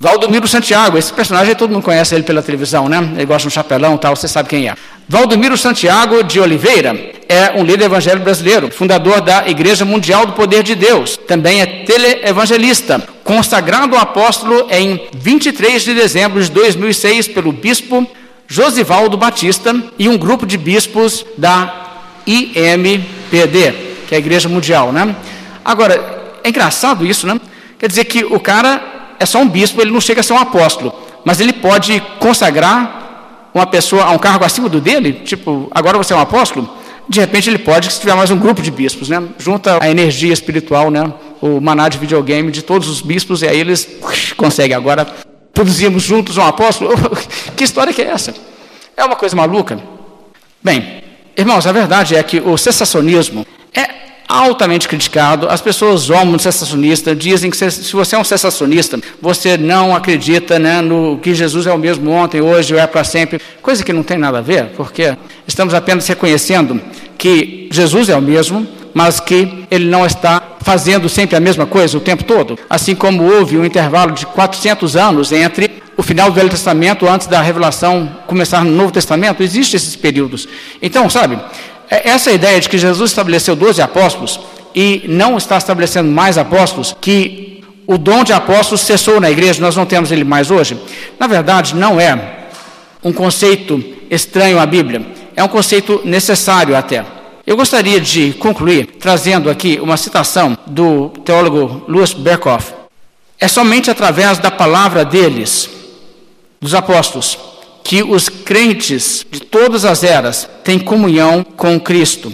Valdomiro Santiago, esse personagem todo mundo conhece ele pela televisão, né? Ele gosta de um chapelão tal, você sabe quem é. Valdomiro Santiago de Oliveira é um líder evangélico brasileiro, fundador da Igreja Mundial do Poder de Deus. Também é teleevangelista, consagrado apóstolo em 23 de dezembro de 2006 pelo bispo Josivaldo Batista e um grupo de bispos da IMPD, que é a Igreja Mundial, né? Agora, é engraçado isso, né? Quer dizer que o cara é só um bispo, ele não chega a ser um apóstolo, mas ele pode consagrar uma pessoa a um cargo acima do dele, tipo, agora você é um apóstolo, de repente ele pode, se tiver mais um grupo de bispos, né? Junta a energia espiritual, né? O maná de videogame de todos os bispos, e aí eles conseguem agora produzimos juntos um apóstolo. que história que é essa? É uma coisa maluca. Bem, Irmãos, a verdade é que o cessacionismo é altamente criticado. As pessoas zombam do cessacionista, dizem que se você é um cessacionista, você não acredita né, no que Jesus é o mesmo ontem, hoje ou é para sempre. Coisa que não tem nada a ver, porque estamos apenas reconhecendo que Jesus é o mesmo, mas que ele não está fazendo sempre a mesma coisa o tempo todo. Assim como houve um intervalo de 400 anos entre o final do Velho Testamento antes da revelação começar no Novo Testamento, existem esses períodos. Então, sabe, é, essa ideia de que Jesus estabeleceu 12 apóstolos e não está estabelecendo mais apóstolos, que o dom de apóstolos cessou na igreja, nós não temos ele mais hoje, na verdade não é um conceito estranho à Bíblia, é um conceito necessário até. Eu gostaria de concluir trazendo aqui uma citação do teólogo Louis Berkhoff. É somente através da palavra deles dos apóstolos, que os crentes de todas as eras têm comunhão com Cristo.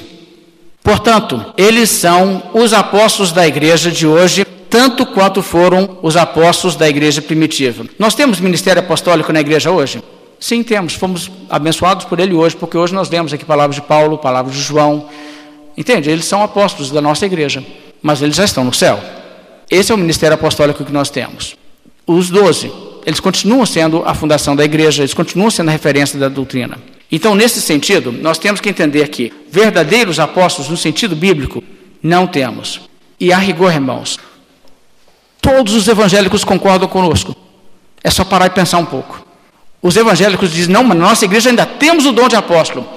Portanto, eles são os apóstolos da igreja de hoje, tanto quanto foram os apóstolos da igreja primitiva. Nós temos ministério apostólico na igreja hoje? Sim, temos. Fomos abençoados por ele hoje, porque hoje nós lemos aqui palavras de Paulo, palavras de João. Entende? Eles são apóstolos da nossa igreja, mas eles já estão no céu. Esse é o ministério apostólico que nós temos. Os doze eles continuam sendo a fundação da igreja, eles continuam sendo a referência da doutrina. Então, nesse sentido, nós temos que entender que verdadeiros apóstolos, no sentido bíblico, não temos. E a rigor, irmãos, todos os evangélicos concordam conosco. É só parar e pensar um pouco. Os evangélicos dizem, não, mas na nossa igreja ainda temos o dom de apóstolo.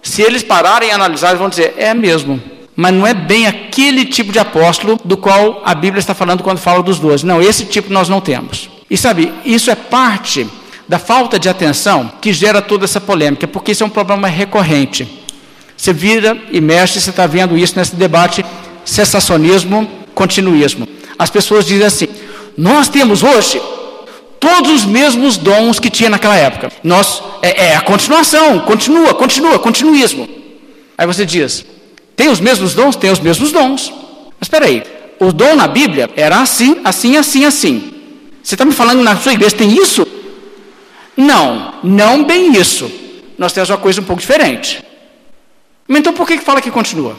Se eles pararem e analisar, eles vão dizer, é mesmo. Mas não é bem aquele tipo de apóstolo do qual a Bíblia está falando quando fala dos doze. Não, esse tipo nós não temos. E sabe, isso é parte da falta de atenção que gera toda essa polêmica, porque isso é um problema recorrente. Você vira e mexe, você está vendo isso nesse debate cessacionismo, continuismo. As pessoas dizem assim: nós temos hoje todos os mesmos dons que tinha naquela época. Nós é, é a continuação, continua, continua, continuismo. Aí você diz: tem os mesmos dons? Tem os mesmos dons. Mas espera aí, o dom na Bíblia era assim, assim, assim, assim. Você está me falando na sua igreja tem isso? Não, não bem isso. Nós temos uma coisa um pouco diferente. Então por que fala que continua?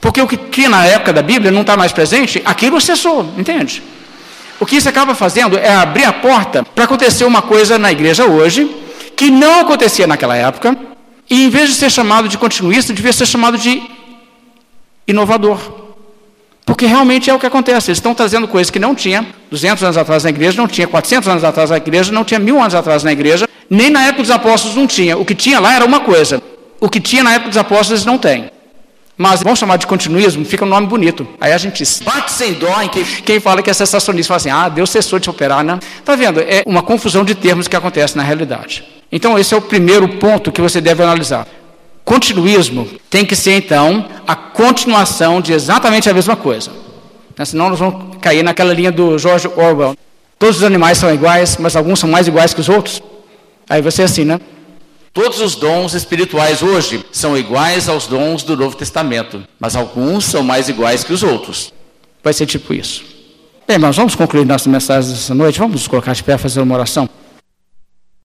Porque o que tinha na época da Bíblia não está mais presente, aquilo cessou, entende? O que isso acaba fazendo é abrir a porta para acontecer uma coisa na igreja hoje, que não acontecia naquela época, e em vez de ser chamado de continuista, devia ser chamado de inovador. Porque realmente é o que acontece. Eles estão trazendo coisas que não tinha 200 anos atrás na igreja, não tinha 400 anos atrás na igreja, não tinha mil anos atrás na igreja, nem na época dos apóstolos não tinha. O que tinha lá era uma coisa. O que tinha na época dos apóstolos eles não têm. Mas vamos chamar de continuismo, fica um nome bonito. Aí a gente bate sem dó em quem, quem fala que é sensacionista, fala assim, ah, Deus cessou de operar, né? Está vendo? É uma confusão de termos que acontece na realidade. Então esse é o primeiro ponto que você deve analisar. Continuismo tem que ser, então, a continuação de exatamente a mesma coisa. Né? Senão nós vamos cair naquela linha do George Orwell. Todos os animais são iguais, mas alguns são mais iguais que os outros. Aí você é assim, né? Todos os dons espirituais hoje são iguais aos dons do Novo Testamento, mas alguns são mais iguais que os outros. Vai ser tipo isso. Bem, irmãos, vamos concluir nossa mensagem dessa noite. Vamos nos colocar de pé fazer uma oração.